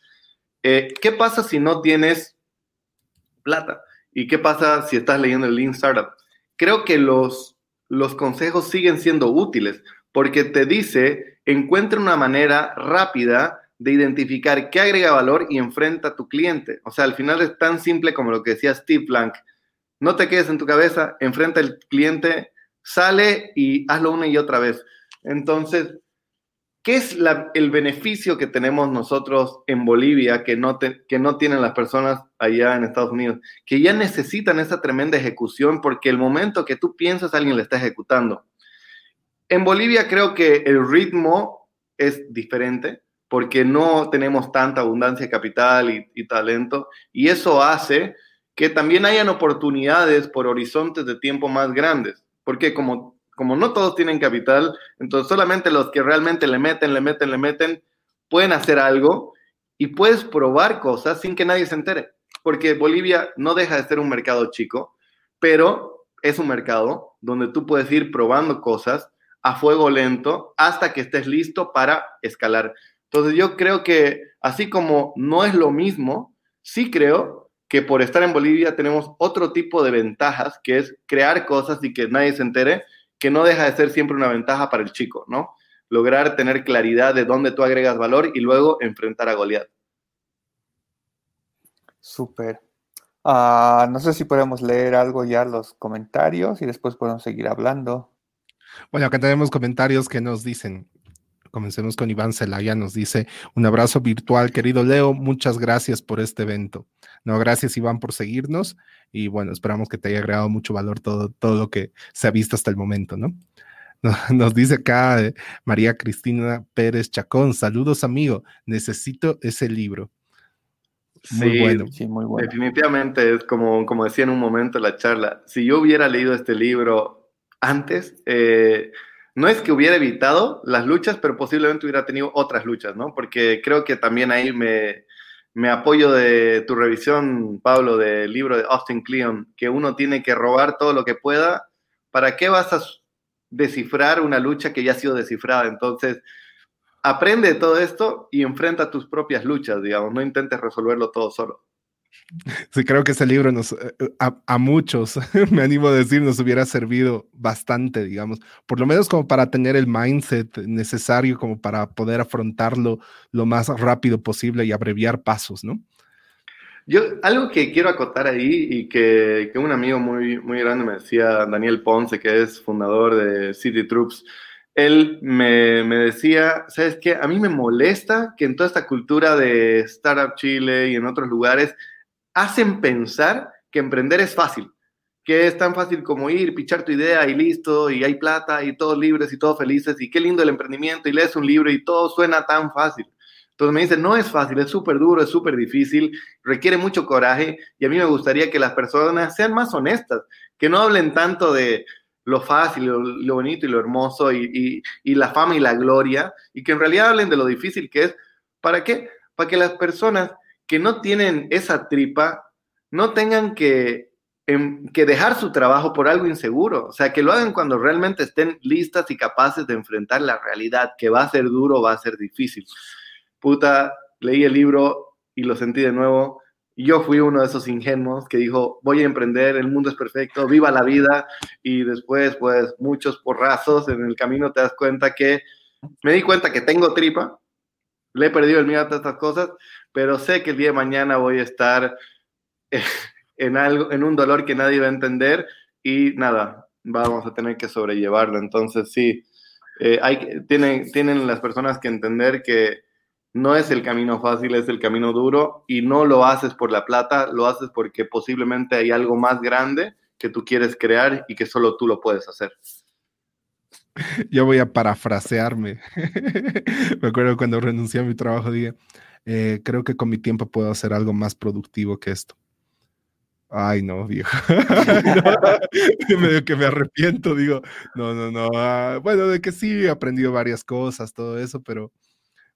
Speaker 2: Eh, ¿Qué pasa si no tienes plata? ¿Y qué pasa si estás leyendo el Lean Startup? Creo que los, los consejos siguen siendo útiles, porque te dice, encuentra una manera rápida de identificar qué agrega valor y enfrenta a tu cliente. O sea, al final es tan simple como lo que decía Steve Blank. No te quedes en tu cabeza, enfrenta al cliente, sale y hazlo una y otra vez. Entonces, ¿qué es el beneficio que tenemos nosotros en Bolivia que no, que no tienen las personas allá en Estados Unidos? Que ya necesitan esa tremenda ejecución porque el momento que tú piensas alguien le está ejecutando. En Bolivia creo que el ritmo es diferente porque no tenemos tanta abundancia de capital y, talento, y eso hace que también hayan oportunidades por horizontes de tiempo más grandes, porque como, como no todos tienen capital, entonces solamente los que realmente le meten, le meten, le meten, pueden hacer algo y puedes probar cosas sin que nadie se entere, porque Bolivia no deja de ser un mercado chico, pero es un mercado donde tú puedes ir probando cosas a fuego lento hasta que estés listo para escalar. Entonces yo creo que así como no es lo mismo, sí creo que por estar en Bolivia tenemos otro tipo de ventajas, que es crear cosas y que nadie se entere, que no deja de ser siempre una ventaja para el chico, ¿no? Lograr tener claridad de dónde tú agregas valor y luego enfrentar a Goliat.
Speaker 3: Súper. Ah, no sé si podemos leer algo ya los comentarios y después podemos seguir hablando.
Speaker 1: Bueno, acá tenemos comentarios que nos dicen, Comencemos con Iván Zelaya, nos dice, un abrazo virtual, querido Leo, muchas gracias por este evento. No, gracias Iván por seguirnos y bueno, esperamos que te haya agregado mucho valor todo, todo lo que se ha visto hasta el momento, ¿no? [LAUGHS] Nos dice acá eh, María Cristina Pérez Chacón, saludos amigo, necesito ese libro.
Speaker 2: Muy bueno. Sí, muy bueno. Definitivamente es como, como decía en un momento en la charla, si yo hubiera leído este libro antes, eh, no es que hubiera evitado las luchas, pero posiblemente hubiera tenido otras luchas, ¿no? Porque creo que también ahí me, me apoyo de tu revisión, Pablo, del libro de Austin Kleon, que uno tiene que robar todo lo que pueda. ¿Para qué vas a descifrar una lucha que ya ha sido descifrada? Entonces, aprende de todo esto y enfrenta tus propias luchas, digamos, no intentes resolverlo todo solo.
Speaker 1: Sí, creo que ese libro eh, eh, a, muchos, [LAUGHS] me animo a decir, nos hubiera servido bastante, digamos, por lo menos como para tener el mindset necesario como para poder afrontarlo lo más rápido posible y abreviar pasos, ¿no?
Speaker 2: Yo, algo que quiero acotar ahí y que, que un amigo muy, muy grande me decía, Daniel Ponce, que es fundador de City Troops, él me, me, decía, ¿sabes qué? A mí me molesta que en toda esta cultura de Startup Chile y en otros lugares hacen pensar que emprender es fácil, que es tan fácil como ir, pichar tu idea y listo, y hay plata y todos libres y todos felices, y qué lindo el emprendimiento, y lees un libro y todo suena tan fácil. Entonces me dice, no es fácil, es súper duro, es súper difícil, requiere mucho coraje, y a mí me gustaría que las personas sean más honestas, que no hablen tanto de lo fácil, lo, bonito y lo hermoso y, y, la fama y la gloria, y que en realidad hablen de lo difícil que es. ¿Para qué? Para que las personas que no tienen esa tripa no tengan que, em, que dejar su trabajo por algo inseguro. O sea, que lo hagan cuando realmente estén listas y capaces de enfrentar la realidad, que va a ser duro, va a ser difícil. Puta, leí el libro y lo sentí de nuevo yo fui uno de esos ingenuos que dijo, voy a emprender, el mundo es perfecto, viva la vida. Y después, pues, muchos porrazos en el camino te das cuenta que me di cuenta que tengo tripa, le he perdido el miedo a todas estas cosas, pero sé que el día de mañana voy a estar en, algo, en un dolor que nadie va a entender y nada, vamos a tener que sobrellevarlo. Entonces, sí, eh, hay, tienen, tienen las personas que entender que no es el camino fácil, es el camino duro y no lo haces por la plata, lo haces porque posiblemente hay algo más grande que tú quieres crear y que solo tú lo puedes hacer.
Speaker 1: Yo voy a parafrasearme. [LAUGHS] Me acuerdo cuando renuncié a mi trabajo, dije, eh, creo que con mi tiempo puedo hacer algo más productivo que esto. Ay, no, viejo. [LAUGHS] [LAUGHS] medio que me arrepiento, digo, no, no, no. Ah, bueno, de que sí, he aprendido varias cosas, todo eso, pero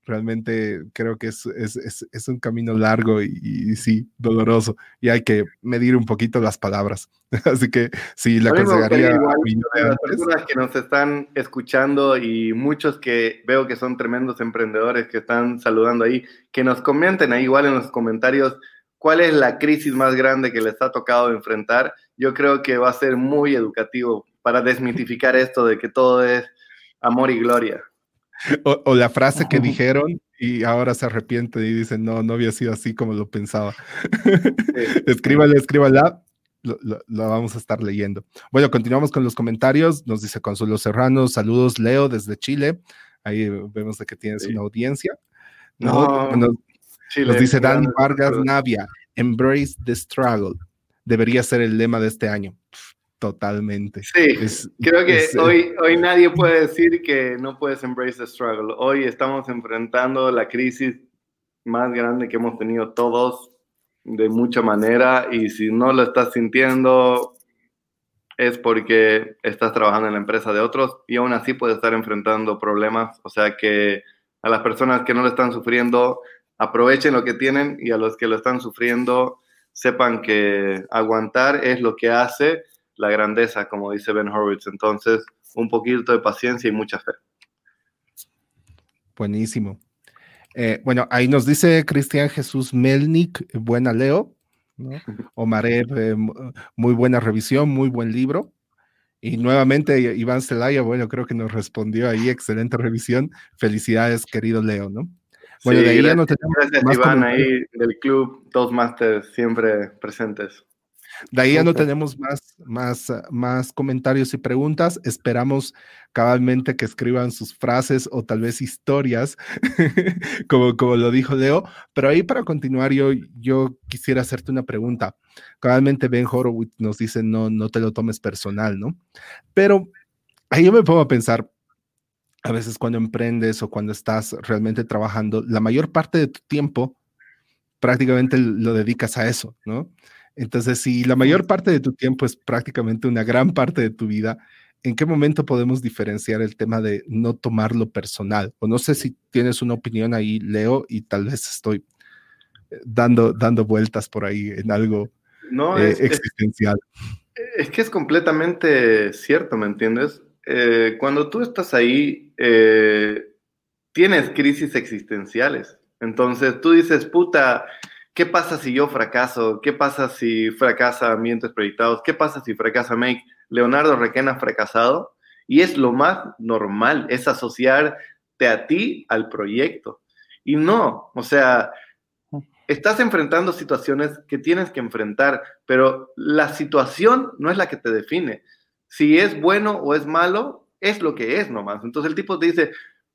Speaker 1: realmente creo que es, es, es, un camino largo y, sí, doloroso. Y hay que medir un poquito las palabras. [LAUGHS] Así que sí, le aconsejaría
Speaker 2: a las personas que nos están escuchando y muchos que veo que son tremendos emprendedores que están saludando ahí, que nos comenten ahí igual en los comentarios cuál es la crisis más grande que les ha tocado enfrentar. Yo creo que va a ser muy educativo para desmitificar esto de que todo es amor y gloria. [LAUGHS]
Speaker 1: O, la frase que dijeron y ahora se arrepiente y dicen, no, no había sido así como lo pensaba. [LAUGHS] escríbale, escríbala, lo, lo, vamos a estar leyendo. Bueno, continuamos con los comentarios. Nos dice Consuelo Serrano, saludos Leo desde Chile. Ahí vemos de que tienes una audiencia. No, nos, dice Dani Vargas Navia, embrace the struggle. Debería ser el lema de este año. Totalmente.
Speaker 2: Sí, creo que eh, hoy, hoy nadie puede decir que no puedes embrace the struggle. Hoy estamos enfrentando la crisis más grande que hemos tenido todos de mucha manera y si no lo estás sintiendo es porque estás trabajando en la empresa de otros y aún así puedes estar enfrentando problemas. O sea que a las personas que no lo están sufriendo, aprovechen lo que tienen y a los que lo están sufriendo, sepan que aguantar es lo que hace la grandeza, como dice Ben Horowitz. Entonces, un poquito de paciencia y mucha fe.
Speaker 1: Buenísimo. Eh, bueno, ahí nos dice Cristian Jesús Melnik, buena Leo. ¿no? [LAUGHS] Eh, muy buena revisión, muy buen libro. Y nuevamente Iván Celaya, bueno, creo que nos respondió ahí, excelente revisión. Felicidades, querido Leo, ¿no?
Speaker 2: Bueno, de ahí ya no tenemos gracias, Iván, ahí del club Toastmasters, siempre presentes.
Speaker 1: De ahí ya no tenemos más, más, ah, más comentarios y preguntas. Esperamos cabalmente que escriban sus frases o tal vez historias, [LAUGHS] como, como lo dijo Leo. Pero ahí para continuar, yo, yo quisiera hacerte una pregunta. Cabalmente Ben Horowitz nos dice, no, no te lo tomes personal, ¿no? Pero ahí yo me pongo a pensar, a veces cuando emprendes o cuando estás realmente trabajando, la mayor parte de tu tiempo prácticamente lo dedicas a eso, ¿no? Entonces, si la mayor parte de tu tiempo es prácticamente una gran parte de tu vida, ¿en qué momento podemos diferenciar el tema de no tomarlo personal? O no sé si tienes una opinión ahí, Leo, y tal vez estoy eh, dando, dando vueltas por ahí en algo no, eh, existencial.
Speaker 2: Es, que es completamente cierto, ¿me entiendes? Eh, cuando tú estás ahí, tienes crisis existenciales. Entonces tú dices, puta, ¿Qué pasa si yo fracaso? ¿Qué pasa si fracasa Ambientes Proyectados? ¿Qué pasa si fracasa Make? Leonardo Requena ha fracasado y es lo más normal, es asociarte a ti al proyecto. Y no, o sea, estás enfrentando situaciones que tienes que enfrentar, pero la situación no es la que te define. Si es bueno o es malo, es lo que es nomás. Entonces el tipo te dice,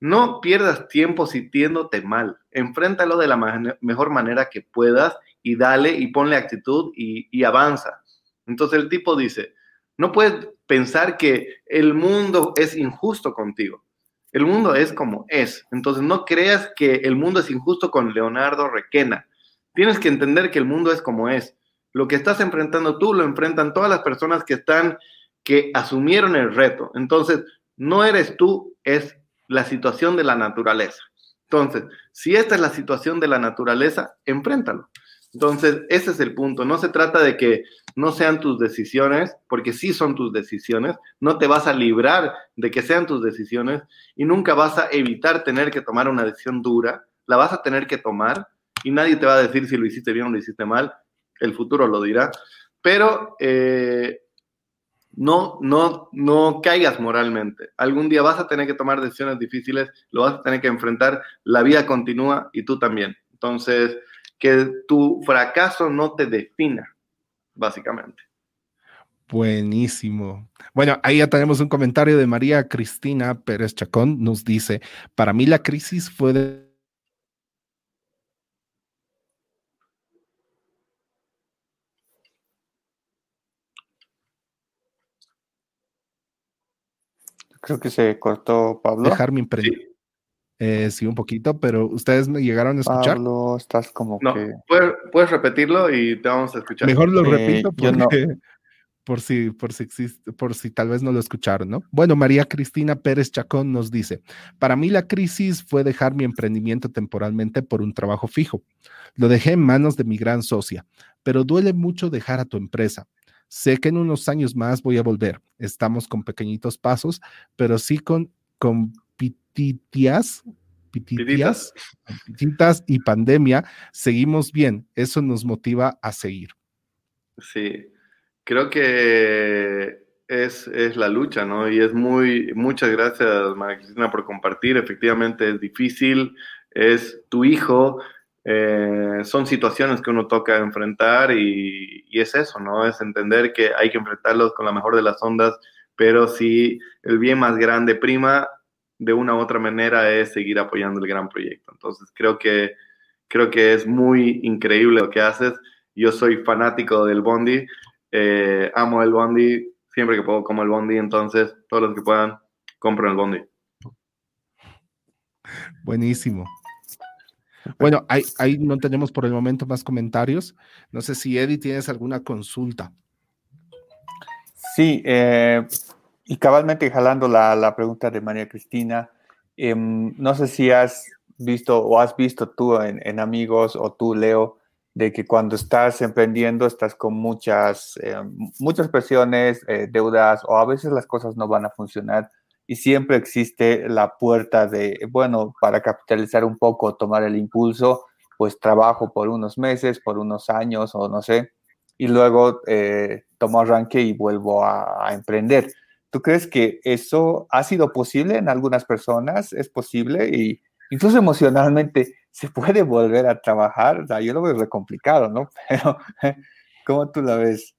Speaker 2: no pierdas tiempo sintiéndote mal. Enfréntalo de la mejor manera que puedas y dale y ponle actitud y, avanza. Entonces el tipo dice, no puedes pensar que el mundo es injusto contigo. El mundo es como es. Entonces no creas que el mundo es injusto con Leonardo Requena. Tienes que entender que el mundo es como es. Lo que estás enfrentando tú lo enfrentan todas las personas que están que asumieron el reto. Entonces, no eres tú, es la situación de la naturaleza. Entonces, si esta es la situación de la naturaleza, enfréntalo. Entonces, ese es el punto. No se trata de que no sean tus decisiones, porque sí son tus decisiones. No te vas a librar de que sean tus decisiones y nunca vas a evitar tener que tomar una decisión dura. La vas a tener que tomar y nadie te va a decir si lo hiciste bien o lo hiciste mal. El futuro lo dirá. Pero eh, no, no, no caigas moralmente. Algún día vas a tener que tomar decisiones difíciles, lo vas a tener que enfrentar. La vida continúa y tú también. Entonces, que tu fracaso no te defina, básicamente.
Speaker 1: Buenísimo. Bueno, ahí ya tenemos un comentario de María Cristina Pérez Chacón. Nos dice, para mí la crisis fue de...
Speaker 3: Creo que se cortó Pablo.
Speaker 1: Dejar mi emprendimiento. Eh, sí, un poquito, pero ustedes me llegaron a escuchar.
Speaker 3: Pablo, estás como
Speaker 2: no,
Speaker 3: que.
Speaker 2: Puedes, repetirlo y te vamos a escuchar.
Speaker 1: Mejor lo repito porque, [LAUGHS] por si, por si existe, por si tal vez no lo escucharon, ¿no? Bueno, María Cristina Pérez Chacón nos dice: Para mí la crisis fue dejar mi emprendimiento temporalmente por un trabajo fijo. Lo dejé en manos de mi gran socia, pero duele mucho dejar a tu empresa. Sé que en unos años más voy a volver. Estamos con pequeñitos pasos, pero sí con, con pititias, pititias, pititas y pandemia, seguimos bien. Eso nos motiva a seguir.
Speaker 2: Sí, creo que es, es, la lucha, ¿no? Y es muy, muchas gracias, María Cristina, por compartir. Efectivamente es difícil, es tu hijo, eh, son situaciones que uno toca enfrentar y, y, es eso, ¿no? Es entender que hay que enfrentarlos con la mejor de las ondas, pero si el bien más grande prima, de una u otra manera es seguir apoyando el gran proyecto. Entonces creo que, creo que es muy increíble lo que haces. Yo soy fanático del Bondi, eh, amo el Bondi, siempre que puedo como el Bondi, entonces todos los que puedan, compren el Bondi.
Speaker 1: Buenísimo. Bueno, ahí, no tenemos por el momento más comentarios. No sé si Eddie tienes alguna consulta.
Speaker 3: Sí, eh, y cabalmente jalando la, la pregunta de María Cristina, eh, no sé si has visto o has visto tú en, amigos o tú, Leo, de que cuando estás emprendiendo estás con muchas, eh, muchas presiones, eh, deudas o a veces las cosas no van a funcionar y siempre existe la puerta de, bueno, para capitalizar un poco, tomar el impulso, pues trabajo por unos meses, por unos años o no sé, y luego eh, tomo arranque y vuelvo a, emprender. ¿Tú crees que eso ha sido posible en algunas personas? ¿Es posible? Y incluso emocionalmente, ¿se puede volver a trabajar? O yo lo veo re complicado, ¿no? [LAUGHS] Pero, ¿cómo tú la ves?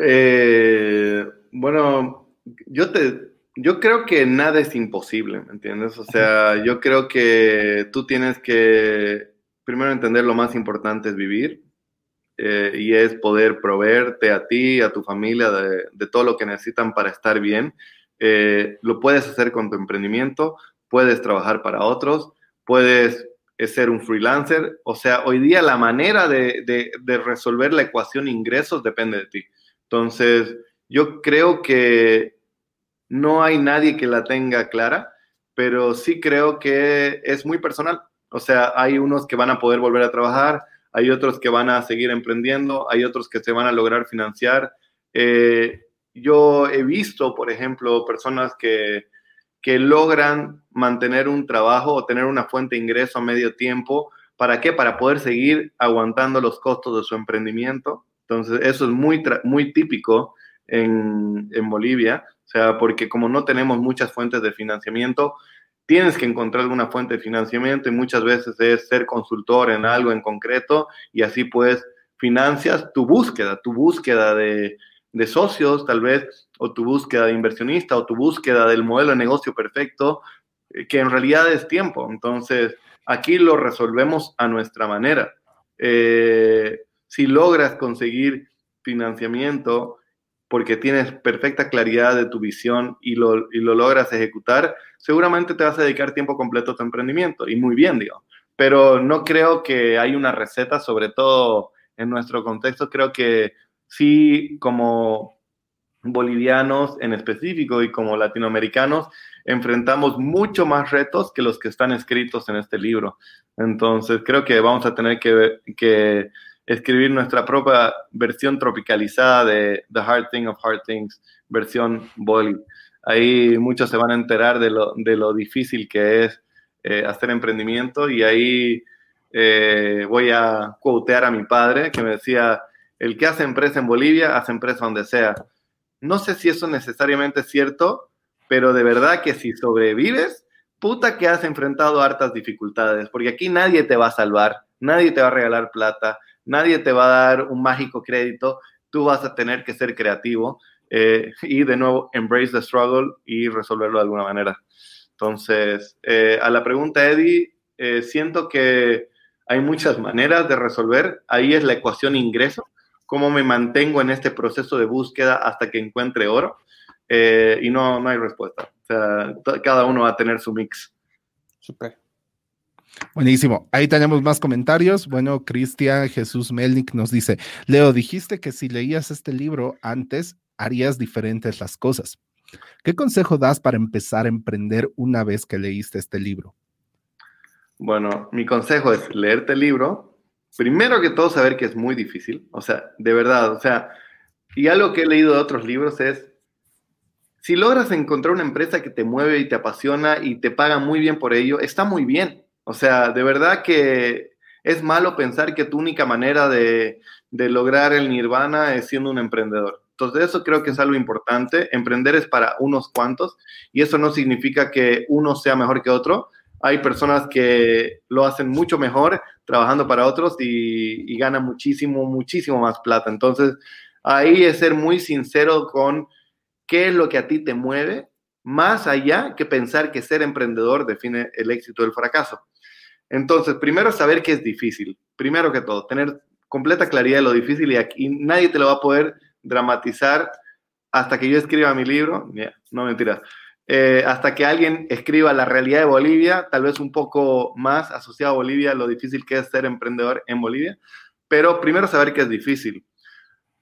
Speaker 2: Eh, bueno, yo te, yo creo que nada es imposible, ¿me entiendes? O sea, yo creo que tú tienes que primero entender lo más importante es vivir, eh, y es poder proveerte a ti, a tu familia, de, de todo lo que necesitan para estar bien. Eh, lo puedes hacer con tu emprendimiento, puedes trabajar para otros, puedes eh, ser un freelancer. O sea, hoy día la manera de, de, de resolver la ecuación ingresos depende de ti. Entonces, yo creo que no hay nadie que la tenga clara, pero sí creo que es muy personal. O sea, hay unos que van a poder volver a trabajar, hay otros que van a seguir emprendiendo, hay otros que se van a lograr financiar. Eh, yo he visto, por ejemplo, personas que, que logran mantener un trabajo o tener una fuente de ingreso a medio tiempo. ¿Para qué? Para poder seguir aguantando los costos de su emprendimiento. Entonces, eso es muy, muy típico en, en Bolivia. O sea, porque como no tenemos muchas fuentes de financiamiento, tienes que encontrar alguna fuente de financiamiento y muchas veces es ser consultor en algo en concreto y así pues financias tu búsqueda, tu búsqueda de, de socios tal vez, o tu búsqueda de inversionista, o tu búsqueda del modelo de negocio perfecto, eh, que en realidad es tiempo. Entonces, aquí lo resolvemos a nuestra manera. Eh, si logras conseguir financiamiento porque tienes perfecta claridad de tu visión y lo, y lo logras ejecutar, seguramente te vas a dedicar tiempo completo a tu emprendimiento y muy bien, digo. Pero no creo que hay una receta, sobre todo en nuestro contexto, creo que sí, como bolivianos en específico y como latinoamericanos enfrentamos mucho más retos que los que están escritos en este libro. Entonces creo que vamos a tener que, que escribir nuestra propia versión tropicalizada de The Hard Thing of Hard Things, versión Boli. Ahí muchos se van a enterar de lo, de lo difícil que es eh, hacer emprendimiento y ahí eh, voy a quotear a mi padre que me decía, el que hace empresa en Bolivia, hace empresa donde sea. No sé si eso necesariamente es cierto, pero de verdad que si sobrevives, puta que has enfrentado hartas dificultades, porque aquí nadie te va a salvar, nadie te va a regalar plata, nadie te va a dar un mágico crédito, tú vas a tener que ser creativo eh, y de nuevo embrace the struggle y resolverlo de alguna manera. Entonces, eh, a la pregunta, Eddie, eh, siento que hay muchas maneras de resolver. Ahí es la ecuación ingreso, cómo me mantengo en este proceso de búsqueda hasta que encuentre oro. y no, no hay respuesta. O sea, cada uno va a tener su mix.
Speaker 3: Super.
Speaker 1: Buenísimo. Ahí tenemos más comentarios. Bueno, Cristian Jesús Melnik nos dice, Leo, dijiste que si leías este libro antes, harías diferentes las cosas. ¿Qué consejo das para empezar a emprender una vez que leíste este libro?
Speaker 2: Bueno, mi consejo es leerte el libro. Primero que todo, saber que es muy difícil. O sea, de verdad, o sea, y algo que he leído de otros libros es, si logras encontrar una empresa que te mueve y te apasiona y te paga muy bien por ello, está muy bien. O sea, de verdad que es malo pensar que tu única manera de, de lograr el nirvana es siendo un emprendedor. Entonces, eso creo que es algo importante. Emprender es para unos cuantos y eso no significa que uno sea mejor que otro. Hay personas que lo hacen mucho mejor trabajando para otros y, ganan muchísimo, muchísimo más plata. Entonces, ahí es ser muy sincero con qué es lo que a ti te mueve, más allá que pensar que ser emprendedor define el éxito o el fracaso. Entonces, primero saber que es difícil. Primero que todo, tener completa claridad de lo difícil y aquí nadie te lo va a poder dramatizar hasta que yo escriba mi libro, no mentira, eh, hasta que alguien escriba la realidad de Bolivia, tal vez un poco más asociado a Bolivia, lo difícil que es ser emprendedor en Bolivia, pero primero saber que es difícil.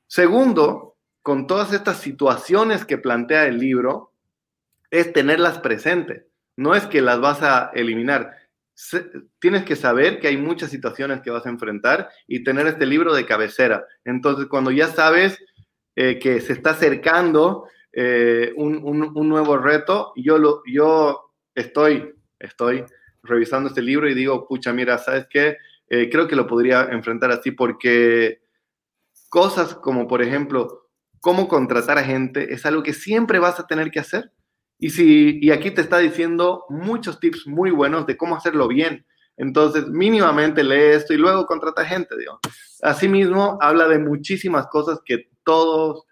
Speaker 2: Segundo, con todas estas situaciones que plantea el libro, es tenerlas presentes, no es que las vas a eliminar. Tienes que saber que hay muchas situaciones que vas a enfrentar y tener este libro de cabecera. Entonces, cuando ya sabes eh, que se está acercando eh, un, nuevo reto. Yo, lo, yo estoy, estoy revisando este libro y digo, pucha, mira, ¿sabes qué? Eh, creo que lo podría enfrentar así porque cosas como, por ejemplo, cómo contratar a gente es algo que siempre vas a tener que hacer. Y, si, y aquí te está diciendo muchos tips muy buenos de cómo hacerlo bien. Entonces, mínimamente lee esto y luego contrata gente, digo. Asimismo, habla de muchísimas cosas que todos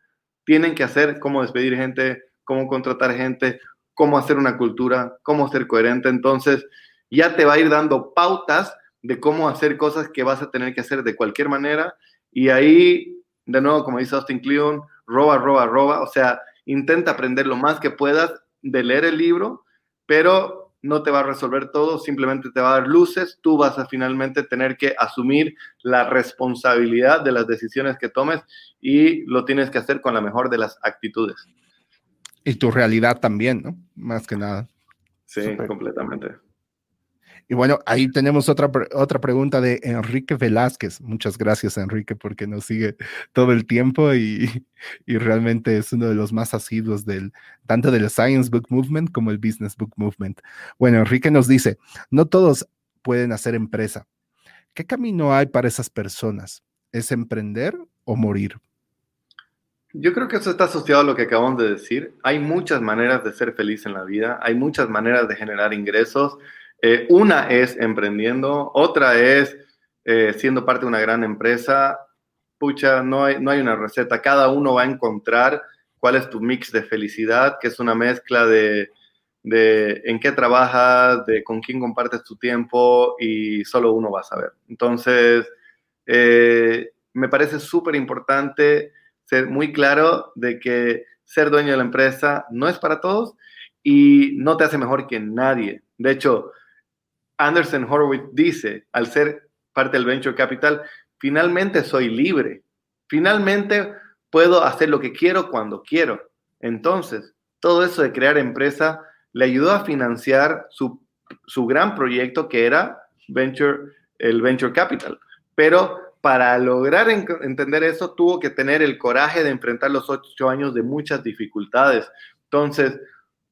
Speaker 2: tienen que hacer, cómo despedir gente, cómo contratar gente, cómo hacer una cultura, cómo ser coherente. Entonces, ya te va a ir dando pautas de cómo hacer cosas que vas a tener que hacer de cualquier manera. Y ahí, de nuevo, como dice Austin Kleon, roba, roba, roba. O sea, intenta aprender lo más que puedas de leer el libro, pero no te va a resolver todo, simplemente te va a dar luces, tú vas a finalmente tener que asumir la responsabilidad de las decisiones que tomes y lo tienes que hacer con la mejor de las actitudes.
Speaker 1: Y tu realidad también, ¿no? Más que nada.
Speaker 2: Sí, completamente.
Speaker 1: Y bueno, ahí tenemos otra, otra pregunta de Enrique Velázquez. Muchas gracias, Enrique, porque nos sigue todo el tiempo y, [LAUGHS] y, realmente es uno de los más asiduos del, tanto del Science Book Movement como el Business Book Movement. Bueno, Enrique nos dice, no todos pueden hacer empresa. ¿Qué camino hay para esas personas? ¿Es emprender o morir?
Speaker 2: Yo creo que eso está asociado a lo que acabamos de decir. Hay muchas maneras de ser feliz en la vida, hay muchas maneras de generar ingresos. Eh, una es emprendiendo, otra es eh, siendo parte de una gran empresa. Pucha, no hay, no hay una receta. Cada uno va a encontrar cuál es tu mix de felicidad, que es una mezcla de, de en qué trabajas, de con quién compartes tu tiempo y solo uno va a saber. Entonces, eh, me parece súper importante ser muy claro de que ser dueño de la empresa no es para todos y no te hace mejor que nadie. De hecho, Anderson Horowitz dice, al ser parte del venture capital, finalmente soy libre. Finalmente puedo hacer lo que quiero cuando quiero. Entonces, todo eso de crear empresa le ayudó a financiar su, su gran proyecto que era venture, el Venture Capital. Pero para lograr entender eso, tuvo que tener el coraje de enfrentar los ocho años de muchas dificultades. Entonces,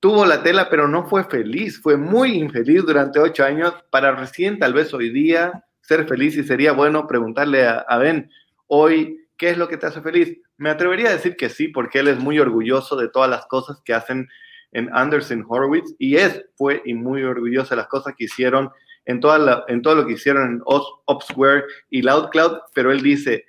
Speaker 2: tuvo la tela, pero no fue feliz, fue muy infeliz durante ocho años para recién tal vez hoy día ser feliz y sería bueno preguntarle a, Ben, hoy, ¿qué es lo que te hace feliz? Me atrevería a decir que sí, porque él es muy orgulloso de todas las cosas que hacen en Anderson Horowitz y es, fue y muy orgulloso de las cosas que hicieron en, toda en todo lo que hicieron en Opsware y LoudCloud, pero él dice,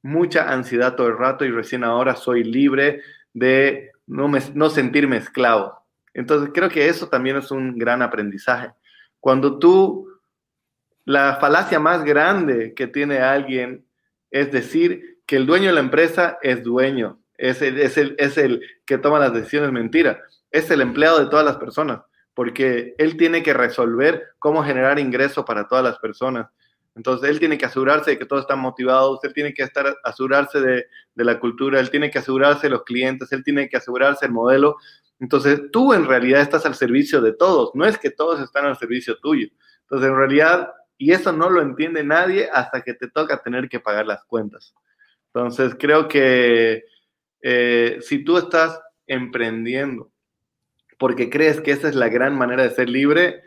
Speaker 2: mucha ansiedad todo el rato y recién ahora soy libre de no, no sentirme esclavo. Entonces creo que eso también es un gran aprendizaje. Cuando tú, la falacia más grande que tiene alguien es decir que el dueño de la empresa es dueño, es el, es el, es el que toma las decisiones, mentira, es el empleado de todas las personas porque él tiene que resolver cómo generar ingreso para todas las personas. Entonces, él tiene que asegurarse de que todos están motivados, él tiene que estar, asegurarse de, la cultura, él tiene que asegurarse de los clientes, él tiene que asegurarse el modelo. Entonces, tú en realidad estás al servicio de todos, no es que todos están al servicio tuyo. Entonces, en realidad, y eso no lo entiende nadie hasta que te toca tener que pagar las cuentas. Entonces, creo que eh, si tú estás emprendiendo porque crees que esa es la gran manera de ser libre,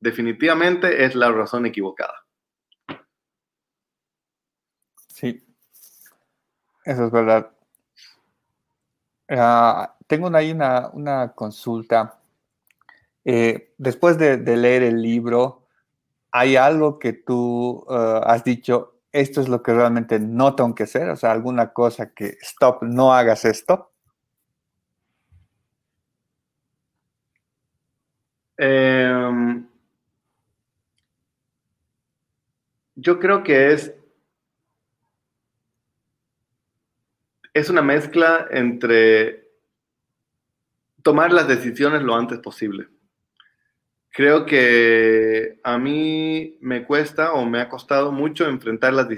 Speaker 2: definitivamente es la razón equivocada.
Speaker 3: Sí, eso es verdad. Ah, tengo ahí una, consulta. Eh, después de, leer el libro, ¿hay algo que tú ah, has dicho, esto es lo que realmente no tengo que hacer? O sea, alguna cosa que, stop, no hagas esto.
Speaker 2: Em, yo creo que es, es una mezcla entre tomar las decisiones lo antes posible. Creo que a mí me cuesta o me ha costado mucho enfrentar las,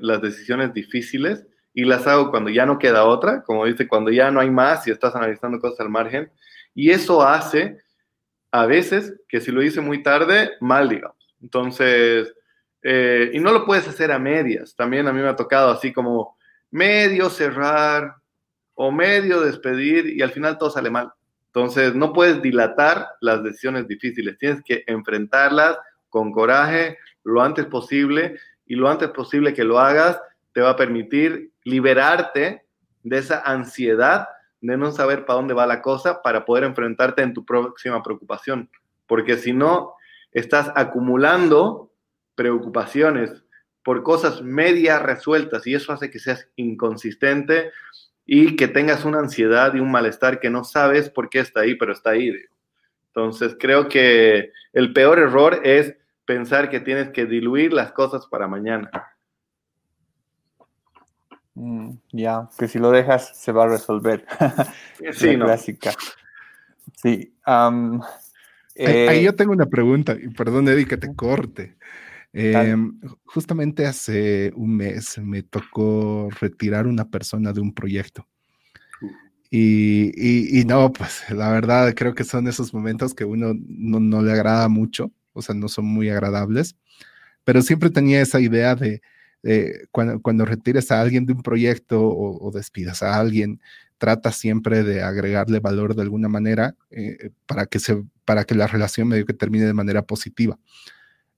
Speaker 2: las decisiones difíciles y las hago cuando ya no queda otra, como dice, cuando ya no hay más y estás analizando cosas al margen. Y eso hace a veces que si lo hice muy tarde, mal, digamos. Entonces, eh, y no lo puedes hacer a medias. También a mí me ha tocado así como medio cerrar o medio despedir y al final todo sale mal. Entonces, no puedes dilatar las decisiones difíciles. Tienes que enfrentarlas con coraje lo antes posible y lo antes posible que lo hagas te va a permitir liberarte de esa ansiedad de no saber para dónde va la cosa para poder enfrentarte en tu próxima preocupación. Porque si no, estás acumulando preocupaciones por cosas media resueltas y eso hace que seas inconsistente y que tengas una ansiedad y un malestar que no sabes por qué está ahí, pero está ahí. Entonces creo que el peor error es pensar que tienes que diluir las cosas para mañana.
Speaker 3: Mm, ya, que si lo dejas se va a resolver.
Speaker 1: sí, [LAUGHS] clásica. Sí. ahí, eh, yo tengo una pregunta, y perdón, Eddie, que te corte. Em, justamente hace un mes me tocó retirar una persona de un proyecto. Y, y, no, pues la verdad creo que son esos momentos que uno no, no le agrada mucho, o sea, no son muy agradables, pero siempre tenía esa idea de, eh, cuando, cuando, retires a alguien de un proyecto o, despidas a alguien, trata siempre de agregarle valor de alguna manera eh, para, que se, para que la relación medio que termine de manera positiva.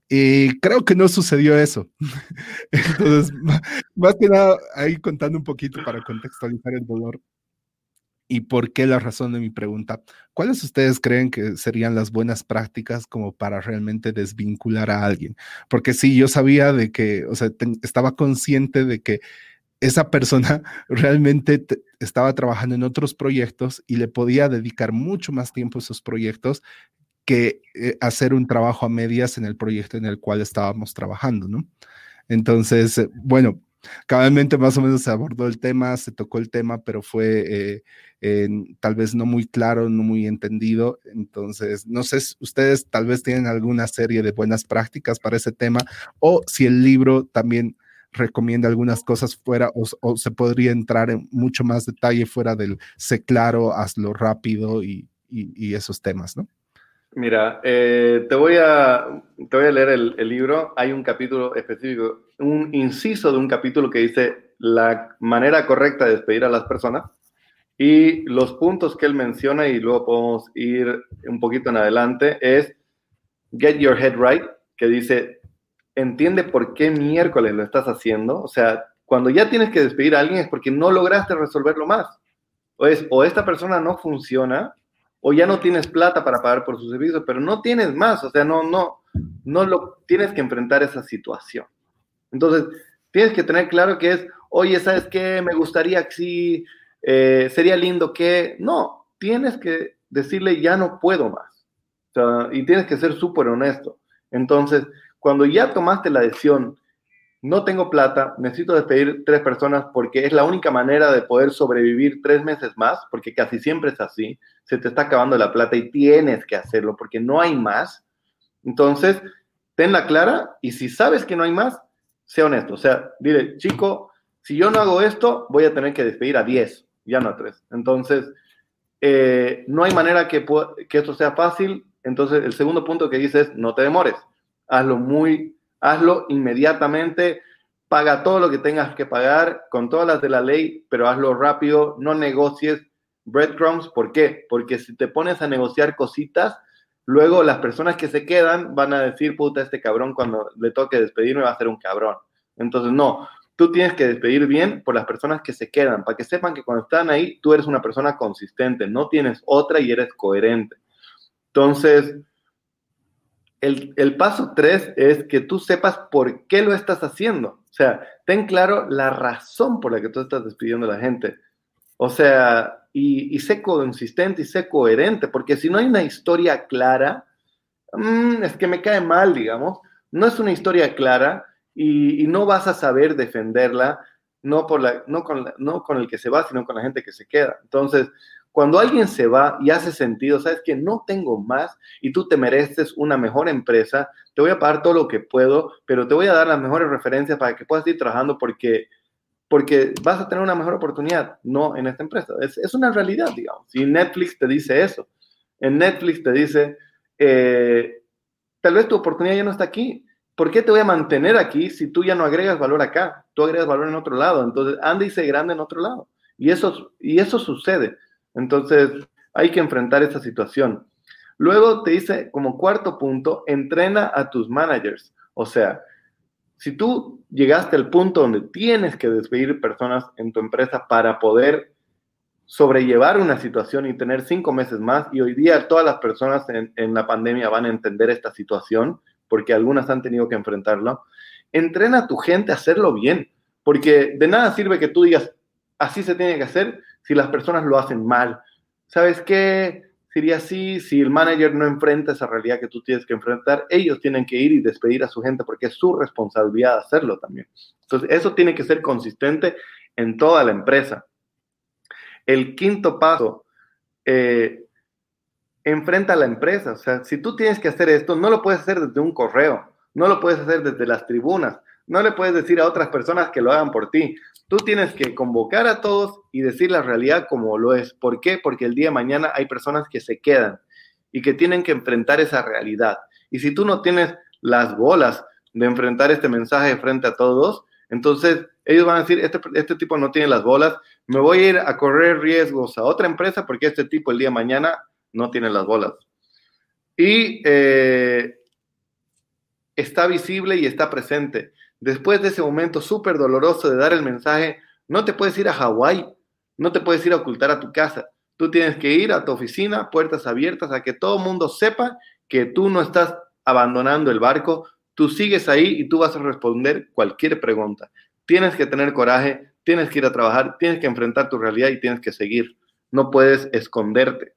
Speaker 1: Y creo que no sucedió eso. [LAUGHS] Entonces, [LAUGHS] más que nada, ahí contando un poquito para contextualizar el dolor, y por qué la razón de mi pregunta. ¿Cuáles ustedes creen que serían las buenas prácticas como para realmente desvincular a alguien? Porque sí, yo sabía de que, o sea, estaba consciente de que esa persona [LAUGHS] realmente estaba trabajando en otros proyectos y le podía dedicar mucho más tiempo a esos proyectos que eh, hacer un trabajo a medias en el proyecto en el cual estábamos trabajando, ¿no? Entonces, eh, bueno, cabalmente más o menos se abordó el tema, se tocó el tema, pero fue eh, tal vez no muy claro, no muy entendido. Entonces, no sé, ustedes tal vez tienen alguna serie de buenas prácticas para ese tema o si el libro también recomienda algunas cosas fuera o, se podría entrar en mucho más detalle fuera del sé claro, hazlo rápido y, esos temas, ¿no?
Speaker 2: Mira, eh, te, voy a, te voy a leer el, el, libro. Hay un capítulo específico, un inciso de un capítulo que dice la manera correcta de despedir a las personas y los puntos que él menciona, y luego podemos ir un poquito en adelante, es Get Your Head Right, que dice, entiende por qué miércoles lo estás haciendo. O sea, cuando ya tienes que despedir a alguien es porque no lograste resolverlo más. O, es, o esta persona no funciona, o ya no tienes plata para pagar por su servicio, pero no tienes más. O sea, no, no, no lo tienes que enfrentar esa situación. Entonces, tienes que tener claro que es, oye, ¿sabes qué? Me gustaría que sí, eh, sería lindo que... No, tienes que decirle, ya no puedo más. Y tienes que ser súper honesto. Entonces, cuando ya tomaste la decisión, no tengo plata, necesito despedir tres personas porque es la única manera de poder sobrevivir tres meses más, porque casi siempre es así, se te está acabando la plata y tienes que hacerlo porque no hay más. Entonces, tenla clara y si sabes que no hay más, sea honesto. O sea, dile, chico, si yo no hago esto, voy a tener que despedir a 10, ya no a 3. Entonces, eh, no hay manera que, que esto sea fácil. Entonces, el segundo punto que dice es, no te demores hazlo muy, hazlo inmediatamente, paga todo lo que tengas que pagar con todas las de la ley, pero hazlo rápido, no negocies breadcrumbs. ¿Por qué? Porque si te pones a negociar cositas, luego las personas que se quedan van a decir, puta, este cabrón cuando le toque despedirme va a ser un cabrón. Entonces, no, tú tienes que despedir bien por las personas que se quedan, para que sepan que cuando están ahí, tú eres una persona consistente, no tienes otra y eres coherente. Entonces, el, paso tres es que tú sepas por qué lo estás haciendo. O sea, ten claro la razón por la que tú estás despidiendo a la gente. O sea, y, sé consistente y sé coherente, porque si no hay una historia clara, mm, es que me cae mal, digamos. No es una historia clara y, no vas a saber defenderla, no, por la, no, con no con el que se va, sino con la gente que se queda. Entonces, cuando alguien se va y hace sentido, sabes que no tengo más y tú te mereces una mejor empresa, te voy a pagar todo lo que puedo, pero te voy a dar las mejores referencias para que puedas ir trabajando porque, porque vas a tener una mejor oportunidad, no en esta empresa. Es, es una realidad, digamos. Y Netflix te dice eso. En Netflix te dice, eh, tal vez tu oportunidad ya no está aquí. ¿Por qué te voy a mantener aquí si tú ya no agregas valor acá? Tú agregas valor en otro lado. Entonces, anda y sé grande en otro lado. Y eso, y eso sucede. Entonces, hay que enfrentar esa situación. Luego te dice, como cuarto punto, entrena a tus managers. O sea, si tú llegaste al punto donde tienes que despedir personas en tu empresa para poder sobrellevar una situación y tener cinco meses más, y hoy día todas las personas en, la pandemia van a entender esta situación, porque algunas han tenido que enfrentarlo, entrena a tu gente a hacerlo bien, porque de nada sirve que tú digas, así se tiene que hacer, si las personas lo hacen mal. ¿Sabes qué? Sería así, si el manager no enfrenta esa realidad que tú tienes que enfrentar, ellos tienen que ir y despedir a su gente porque es su responsabilidad hacerlo también. Entonces, eso tiene que ser consistente en toda la empresa. El quinto paso, eh, enfrenta a la empresa. O sea, si tú tienes que hacer esto, no lo puedes hacer desde un correo, no lo puedes hacer desde las tribunas, no le puedes decir a otras personas que lo hagan por ti. Tú tienes que convocar a todos y decir la realidad como lo es. ¿Por qué? Porque el día de mañana hay personas que se quedan y que tienen que enfrentar esa realidad. Y si tú no tienes las bolas de enfrentar este mensaje frente a todos, entonces ellos van a decir, este, este tipo no tiene las bolas, me voy a ir a correr riesgos a otra empresa porque este tipo el día de mañana no tiene las bolas. Y eh, está visible y está presente después de ese momento súper doloroso de dar el mensaje, no te puedes ir a Hawái, no te puedes ir a ocultar a tu casa. Tú tienes que ir a tu oficina, puertas abiertas, a que todo el mundo sepa que tú no estás abandonando el barco, tú sigues ahí y tú vas a responder cualquier pregunta. Tienes que tener coraje, tienes que ir a trabajar, tienes que enfrentar tu realidad y tienes que seguir. No puedes esconderte,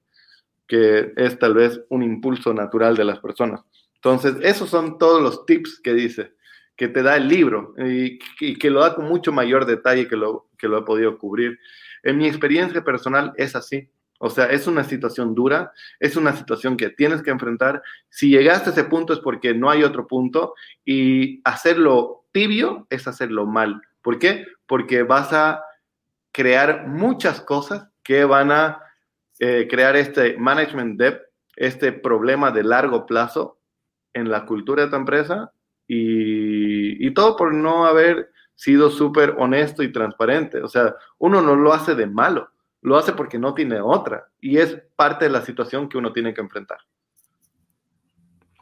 Speaker 2: que es tal vez un impulso natural de las personas. Entonces, esos son todos los tips que dice que te da el libro y, que lo da con mucho mayor detalle que lo, que lo he podido cubrir. En mi experiencia personal es así. O sea, es una situación dura, es una situación que tienes que enfrentar. Si llegaste a ese punto es porque no hay otro punto y hacerlo tibio es hacerlo mal. ¿Por qué? Porque vas a crear muchas cosas que van a eh, crear este management debt, este problema de largo plazo en la cultura de tu empresa y, y todo por no haber sido súper honesto y transparente. O sea, uno no lo hace de malo, lo hace porque no tiene otra y es parte de la situación que uno tiene que enfrentar.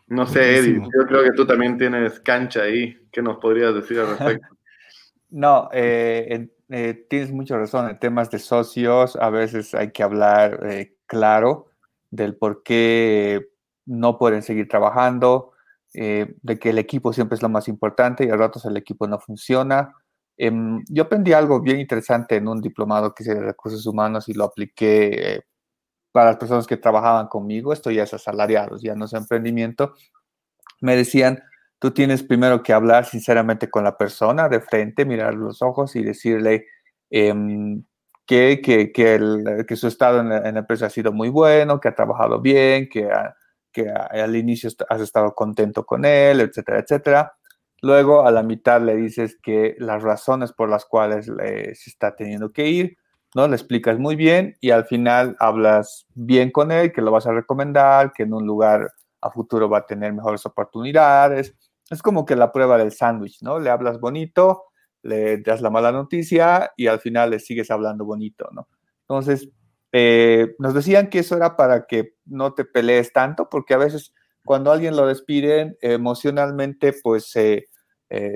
Speaker 2: No sé, Eddie, yo creo que tú también tienes cancha ahí. ¿Qué nos podrías decir al respecto? [LAUGHS]
Speaker 3: no, eh, eh, tienes mucha razón. En temas de socios, a veces hay que hablar eh, claro del por qué no pueden seguir trabajando, eh, de que el equipo siempre es lo más importante y a ratos el equipo no funciona. Em, yo aprendí algo bien interesante en un diplomado que hice de recursos humanos y lo apliqué para las personas que trabajaban conmigo. Esto ya es asalariados, ya no es emprendimiento. Me decían, tú tienes primero que hablar sinceramente con la persona de frente, mirar los ojos y decirle em, que, que, que, su estado en la, empresa ha sido muy bueno, que ha trabajado bien, que, que al inicio has estado contento con él, etcétera, etcétera. Luego, a la mitad le dices que las razones por las cuales se está teniendo que ir, ¿no? Le explicas muy bien y al final hablas bien con él, que lo vas a recomendar, que en un lugar a futuro va a tener mejores oportunidades. Es como que la prueba del sándwich, ¿no? Le hablas bonito, le das la mala noticia y al final le sigues hablando bonito, ¿no? Entonces, eh, nos decían que eso era para que no te pelees tanto, porque a veces cuando alguien lo despiden emocionalmente, pues eh,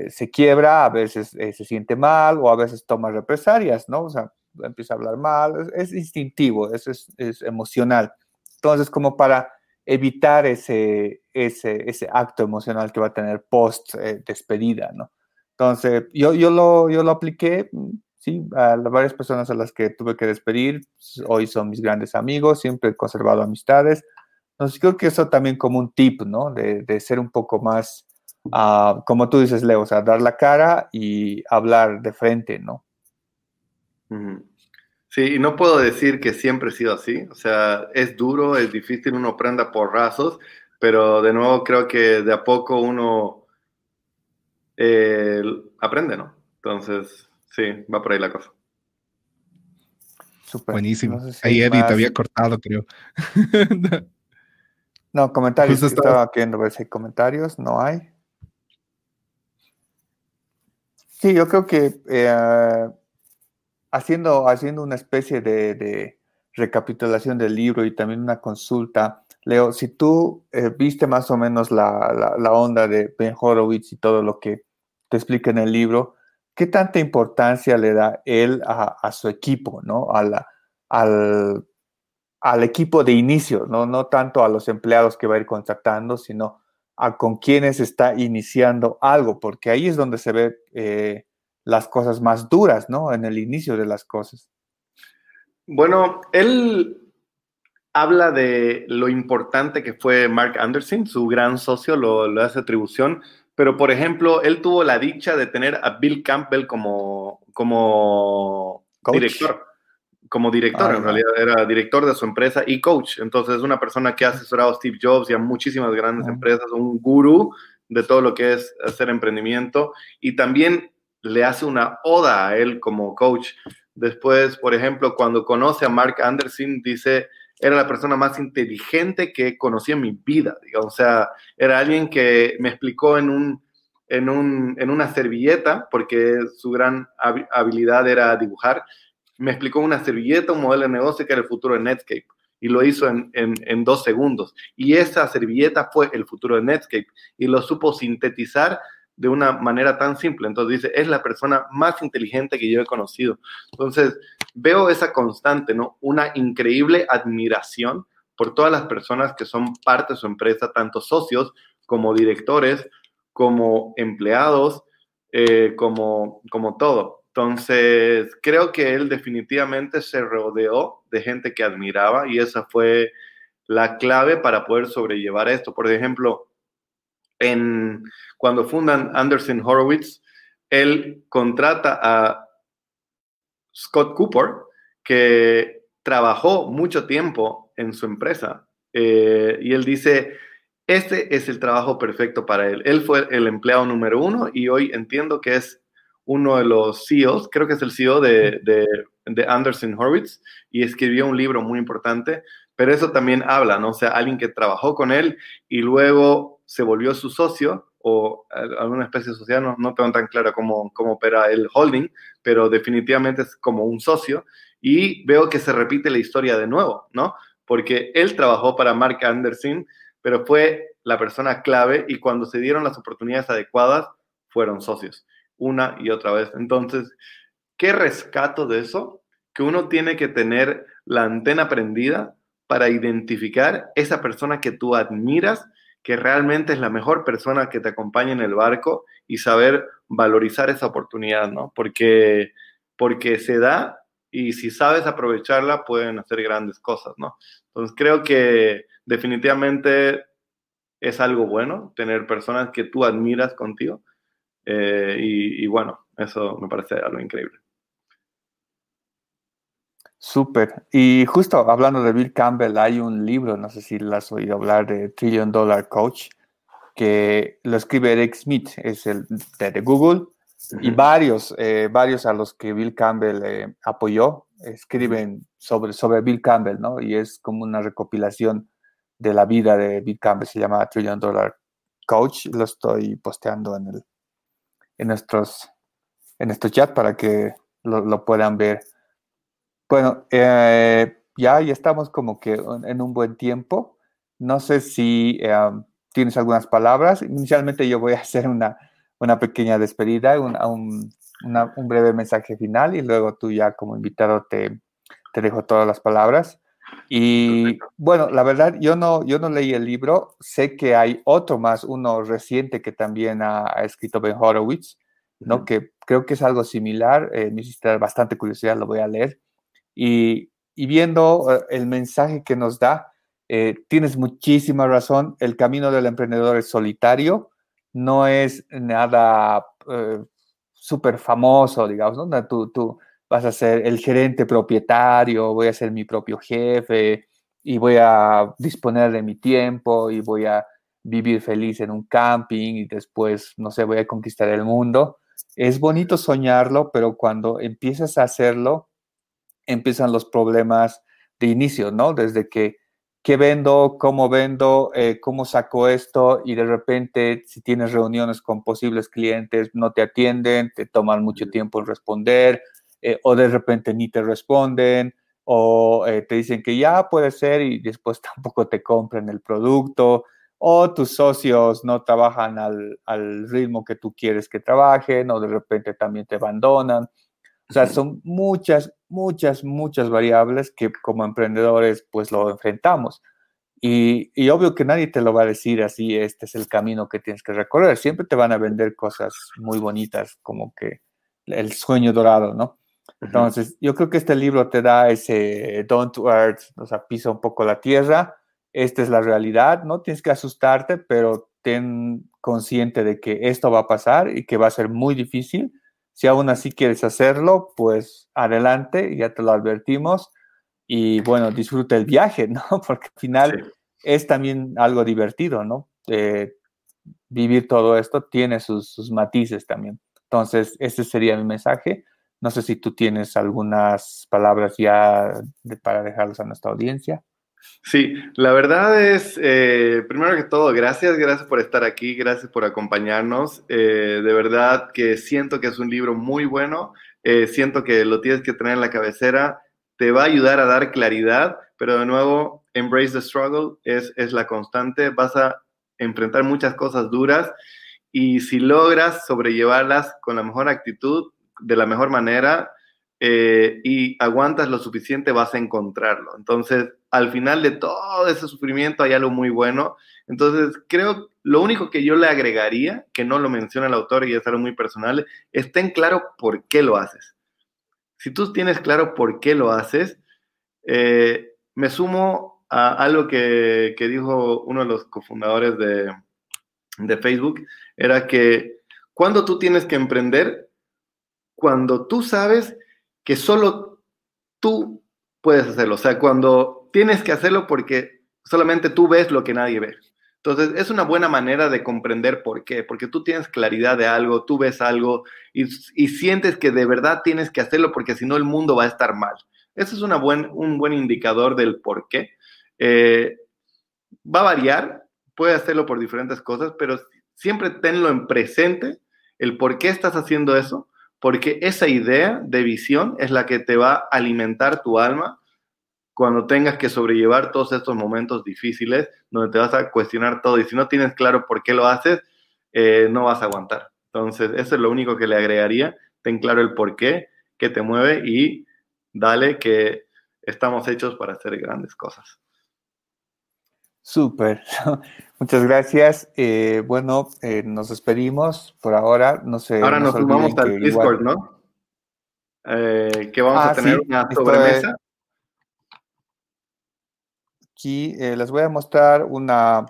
Speaker 3: se quiebra, a veces eh, se siente mal o a veces toma represalias, ¿no? O sea, empieza a hablar mal, es, instintivo, es, es, emocional. Entonces, como para evitar ese, ese, ese acto emocional que va a tener post despedida, ¿no? Entonces, yo, yo, lo, yo lo apliqué, sí, a varias personas a las que tuve que despedir, hoy son mis grandes amigos, siempre he conservado amistades. Entonces, creo que eso también como un tip, ¿no? De, de ser un poco más, uh, como tú dices, Leo, o sea, dar la cara y hablar de frente, ¿no?
Speaker 2: Sí, y no puedo decir que siempre he sido así, o sea, es duro, es difícil, uno prenda porrazos, pero de nuevo creo que de a poco uno eh, aprende, ¿no? Entonces, Sí, va por ahí la cosa.
Speaker 1: Buenísimo. ahí Eddie te había cortado, creo. [LAUGHS]
Speaker 3: no, comentarios. Estaba queriendo ver si hay comentarios. No hay. Sí, yo creo que eh, haciendo, haciendo una especie de, recapitulación del libro y también una consulta, Leo, si tú eh, viste más o menos la, la, onda de Ben Horowitz y todo lo que te explica en el libro, ¿qué tanta importancia le da él a, su equipo, ¿no? al, al, equipo de inicio, ¿no? No tanto a los empleados que va a ir contratando, sino a con quienes está iniciando algo, porque ahí es donde se ve eh, las cosas más duras, ¿no? En el inicio de las cosas.
Speaker 2: Bueno, él habla de lo importante que fue Mark Anderson, su gran socio, lo, lo hace atribución, pero por ejemplo, él tuvo la dicha de tener a Bill Campbell como, como director. Como director, en realidad era director de su empresa y coach. Entonces, es una persona que ha asesorado a Steve Jobs y a muchísimas grandes empresas, un gurú de todo lo que es hacer emprendimiento y también le hace una oda a él como coach. Después, por ejemplo, cuando conoce a Mark Anderson, dice, era la persona más inteligente que conocí en mi vida. Digamos. O sea, era alguien que me explicó en, un, en, un, en una servilleta, porque su gran habilidad era dibujar, me explicó una servilleta, un modelo de negocio que era el futuro de Netscape. Y lo hizo en, en, en dos segundos. Y esa servilleta fue el futuro de Netscape. Y lo supo sintetizar de una manera tan simple. Entonces dice, es la persona más inteligente que yo he conocido. Entonces, veo esa constante, ¿no? Una increíble admiración por todas las personas que son parte de su empresa, tanto socios como directores, como empleados, eh, como, como todo. Entonces, creo que él definitivamente se rodeó de gente que admiraba y esa fue la clave para poder sobrellevar esto. Por ejemplo, en, cuando fundan Anderson Horowitz, él contrata a Scott Cooper, que trabajó mucho tiempo en su empresa. Eh, y él dice, este es el trabajo perfecto para él. Él fue el empleado número uno y hoy entiendo que es uno de los CEOs, creo que es el CEO de, de, Anderson Horowitz, y escribió un libro muy importante, pero eso también habla, ¿no? O sea, alguien que trabajó con él y luego se volvió su socio o alguna especie de sociedad, no, no tengo tan claro cómo, cómo opera el holding, pero definitivamente es como un socio y veo que se repite la historia de nuevo, ¿no? Porque él trabajó para Mark Anderson, pero fue la persona clave y cuando se dieron las oportunidades adecuadas, fueron socios, una y otra vez. Entonces, ¿qué rescato de eso? Que uno tiene que tener la antena prendida para identificar esa persona que tú admiras, que realmente es la mejor persona que te acompaña en el barco y saber valorizar esa oportunidad, ¿no? Porque, porque se da y si sabes aprovecharla pueden hacer grandes cosas, ¿no? Entonces creo que definitivamente es algo bueno tener personas que tú admiras contigo. Eh, y, bueno, eso me parece algo increíble.
Speaker 3: Súper. Y justo hablando de Bill Campbell, hay un libro, no sé si lo has oído hablar, de Trillion Dollar Coach, que lo escribe Eric Smith, es el de, Google, y varios, eh, varios a los que Bill Campbell eh, apoyó, escriben sobre, sobre Bill Campbell, ¿no? Y es como una recopilación de la vida de Bill Campbell, se llama Trillion Dollar Coach, lo estoy posteando en, el, en, nuestros, en nuestro chat para que lo, puedan ver. Bueno, eh, ya, ya estamos como que en un buen tiempo. No sé si eh, tienes algunas palabras. Inicialmente yo voy a [LAUGHS] hacer una, una pequeña despedida, un, un, breve mensaje final y luego tú ya como invitado te, te dejo todas las palabras. Y bueno, la verdad, yo no, yo no leí el libro, sé que hay otro más, uno reciente que también ha, escrito Ben Horowitz, ¿no? Que creo que es algo similar, eh, me hiciste bastante curiosidad, lo voy a leer. Y, viendo eh, el mensaje que nos da, eh, tienes muchísima razón, el camino del emprendedor es solitario, no es nada súper famoso, digamos, ¿no? Tú, tú, vas a ser el gerente propietario, voy a ser mi propio jefe y voy a disponer de mi tiempo y voy a vivir feliz en un camping y después, no sé, voy a conquistar el mundo. Es bonito soñarlo, pero cuando empiezas a hacerlo, empiezan los problemas de inicio, ¿no? Desde que, ¿qué vendo? ¿Cómo vendo? Eh, ¿Cómo saco esto? Y de repente, si tienes reuniones con posibles clientes, no te atienden, te toman mucho tiempo en responder, eh, o de repente ni te responden, o eh, te dicen que ya puede ser y después [LAUGHS] tampoco te compran el producto, o tus socios no trabajan al, al ritmo que tú quieres que trabajen, o de repente también te abandonan. O sea, son muchas, muchas, muchas variables que como emprendedores pues lo enfrentamos. Y, y, obvio que nadie te lo va a decir así, este es el camino que tienes que recorrer. Siempre te van a vender cosas muy bonitas, como que el sueño dorado, ¿no? Entonces, yo creo que este libro te da ese don't earth, o sea, pisa un poco la tierra. Esta es la realidad, no tienes que asustarte, pero ten consciente de que esto va a pasar y que va a ser muy difícil. Si aún así quieres hacerlo, pues adelante, ya te lo advertimos. Y bueno, disfruta el viaje, ¿no? [LAUGHS] Porque al final es también algo divertido, ¿no? Eh, vivir todo esto tiene sus, sus matices también. Entonces, ese sería mi mensaje no sé si tú tienes algunas palabras ya para dejarlos a nuestra audiencia.
Speaker 2: Sí, la verdad es, eh, primero que todo, gracias, gracias por estar aquí, gracias por acompañarnos. Eh, de verdad que siento que es un libro muy bueno, eh, siento que lo tienes que tener en la cabecera, te va a ayudar a dar claridad, pero de nuevo, embrace the struggle es, es la constante, vas a enfrentar muchas cosas duras y si logras sobrellevarlas con la mejor actitud, de la mejor manera eh, y aguantas lo suficiente, vas a encontrarlo. Entonces, al final de todo ese sufrimiento hay algo muy bueno. Entonces, creo, lo único que yo le agregaría, que no lo menciona el autor y es algo muy personal, es ten claro por qué lo haces. Si tú tienes claro por qué lo haces, eh, me sumo a algo que, que, dijo uno de los cofundadores de, de Facebook, era que cuando tú tienes que emprender, cuando tú sabes que solo tú puedes hacerlo. O sea, cuando tienes que hacerlo porque solamente tú ves lo que nadie ve. Entonces, es una buena manera de comprender por qué, porque tú tienes claridad de algo, tú ves algo y, sientes que de verdad tienes que hacerlo porque si no el mundo va a estar mal. Ese es una buen, un buen indicador del por qué. Eh, va a variar, puede hacerlo por diferentes cosas, pero siempre tenlo en presente el por qué estás haciendo eso, porque esa idea de visión es la que te va a alimentar tu alma cuando tengas que sobrellevar todos estos momentos difíciles donde te vas a cuestionar todo y si no tienes claro por qué lo haces, eh, no vas a aguantar. Entonces, eso es lo único que le agregaría. Ten claro el por qué, qué te mueve y dale que estamos hechos para hacer grandes cosas.
Speaker 3: Súper. [LAUGHS] Muchas gracias. Eh, bueno, eh, nos despedimos por ahora. No sé.
Speaker 2: Ahora nos sumamos al Discord, ¿no? que vamos a ah, tener una sobremesa
Speaker 3: aquí eh, les voy a mostrar una,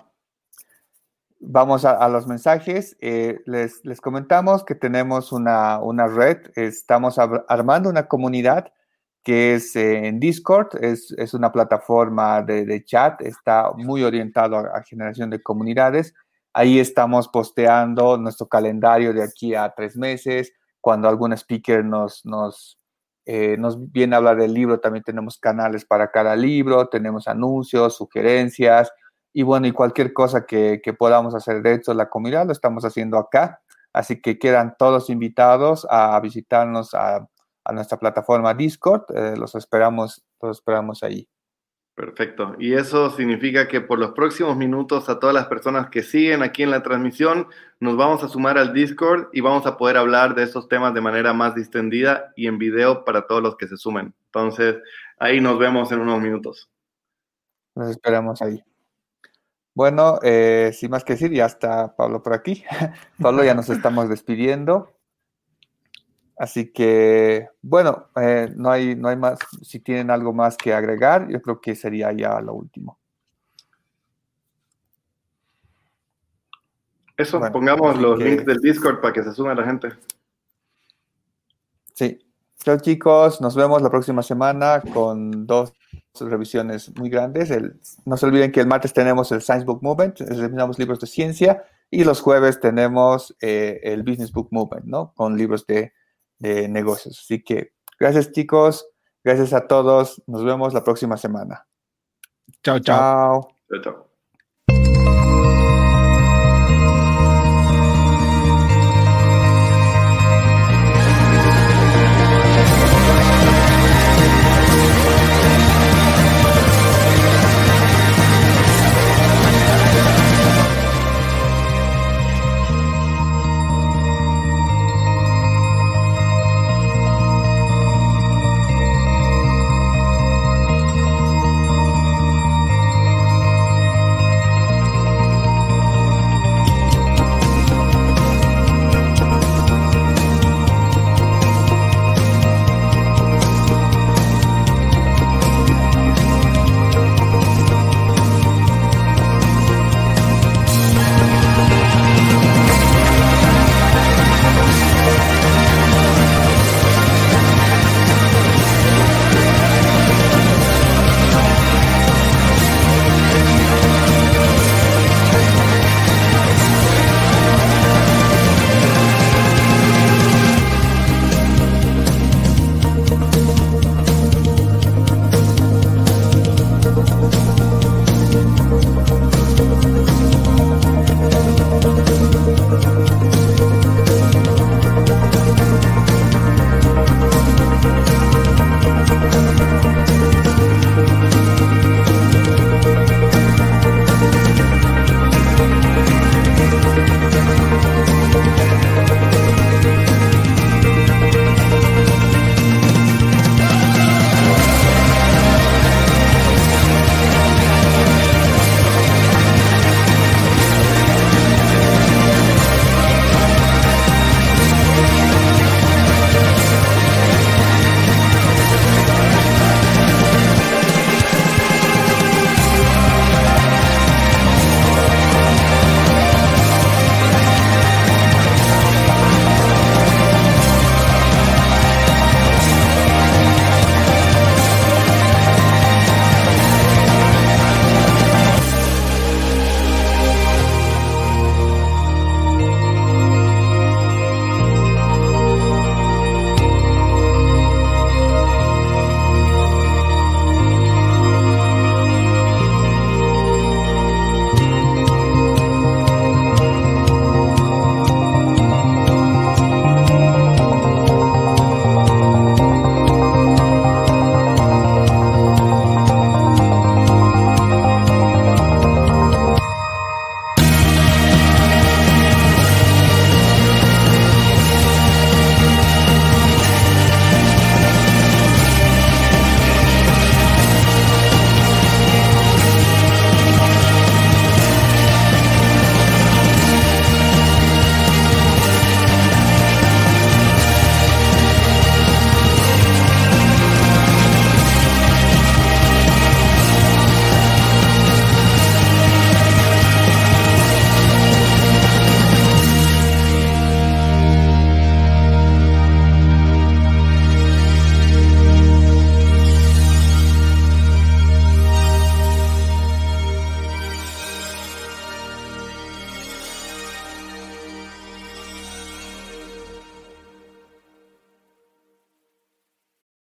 Speaker 3: vamos a, los mensajes, eh, les, les, comentamos que tenemos una, una red, estamos armando una comunidad que es en Discord, es, es una plataforma de, chat, está muy orientado a, generación de comunidades. Ahí estamos posteando nuestro calendario de aquí a tres meses. Cuando algún speaker nos, nos, eh, nos viene a hablar del libro, también tenemos canales para cada libro, tenemos anuncios, sugerencias y bueno, y cualquier cosa que, podamos hacer de hecho la comunidad lo estamos haciendo acá. Así que quedan todos invitados a visitarnos a, nuestra plataforma Discord. Eh, los esperamos, los esperamos ahí.
Speaker 2: Perfecto. Y eso significa que por los próximos minutos a todas las personas que siguen aquí en la transmisión, nos vamos a sumar al Discord y vamos a poder hablar de esos temas de manera más distendida y en video para todos los que se sumen. Entonces, ahí nos vemos en unos minutos.
Speaker 3: Nos esperamos ahí. Bueno, eh, sin más que decir, ya está Pablo por aquí. [LAUGHS] Pablo, ya nos estamos despidiendo. Así que, bueno, eh, no, hay, no hay más. Si tienen algo más que agregar, yo creo que sería ya lo último.
Speaker 2: Eso, pongamos los links del Discord para que se sume la gente.
Speaker 3: Sí. Chao chicos, nos vemos la próxima semana con dos revisiones muy grandes. no se olviden que el martes tenemos el Science Book Movement, revisamos libros de ciencia, y los jueves tenemos eh, el Business Book Movement, ¿no? Con libros de de negocios. Así que gracias chicos, gracias a todos, nos vemos la próxima semana.
Speaker 1: Chao, chao.
Speaker 3: Chao. chao.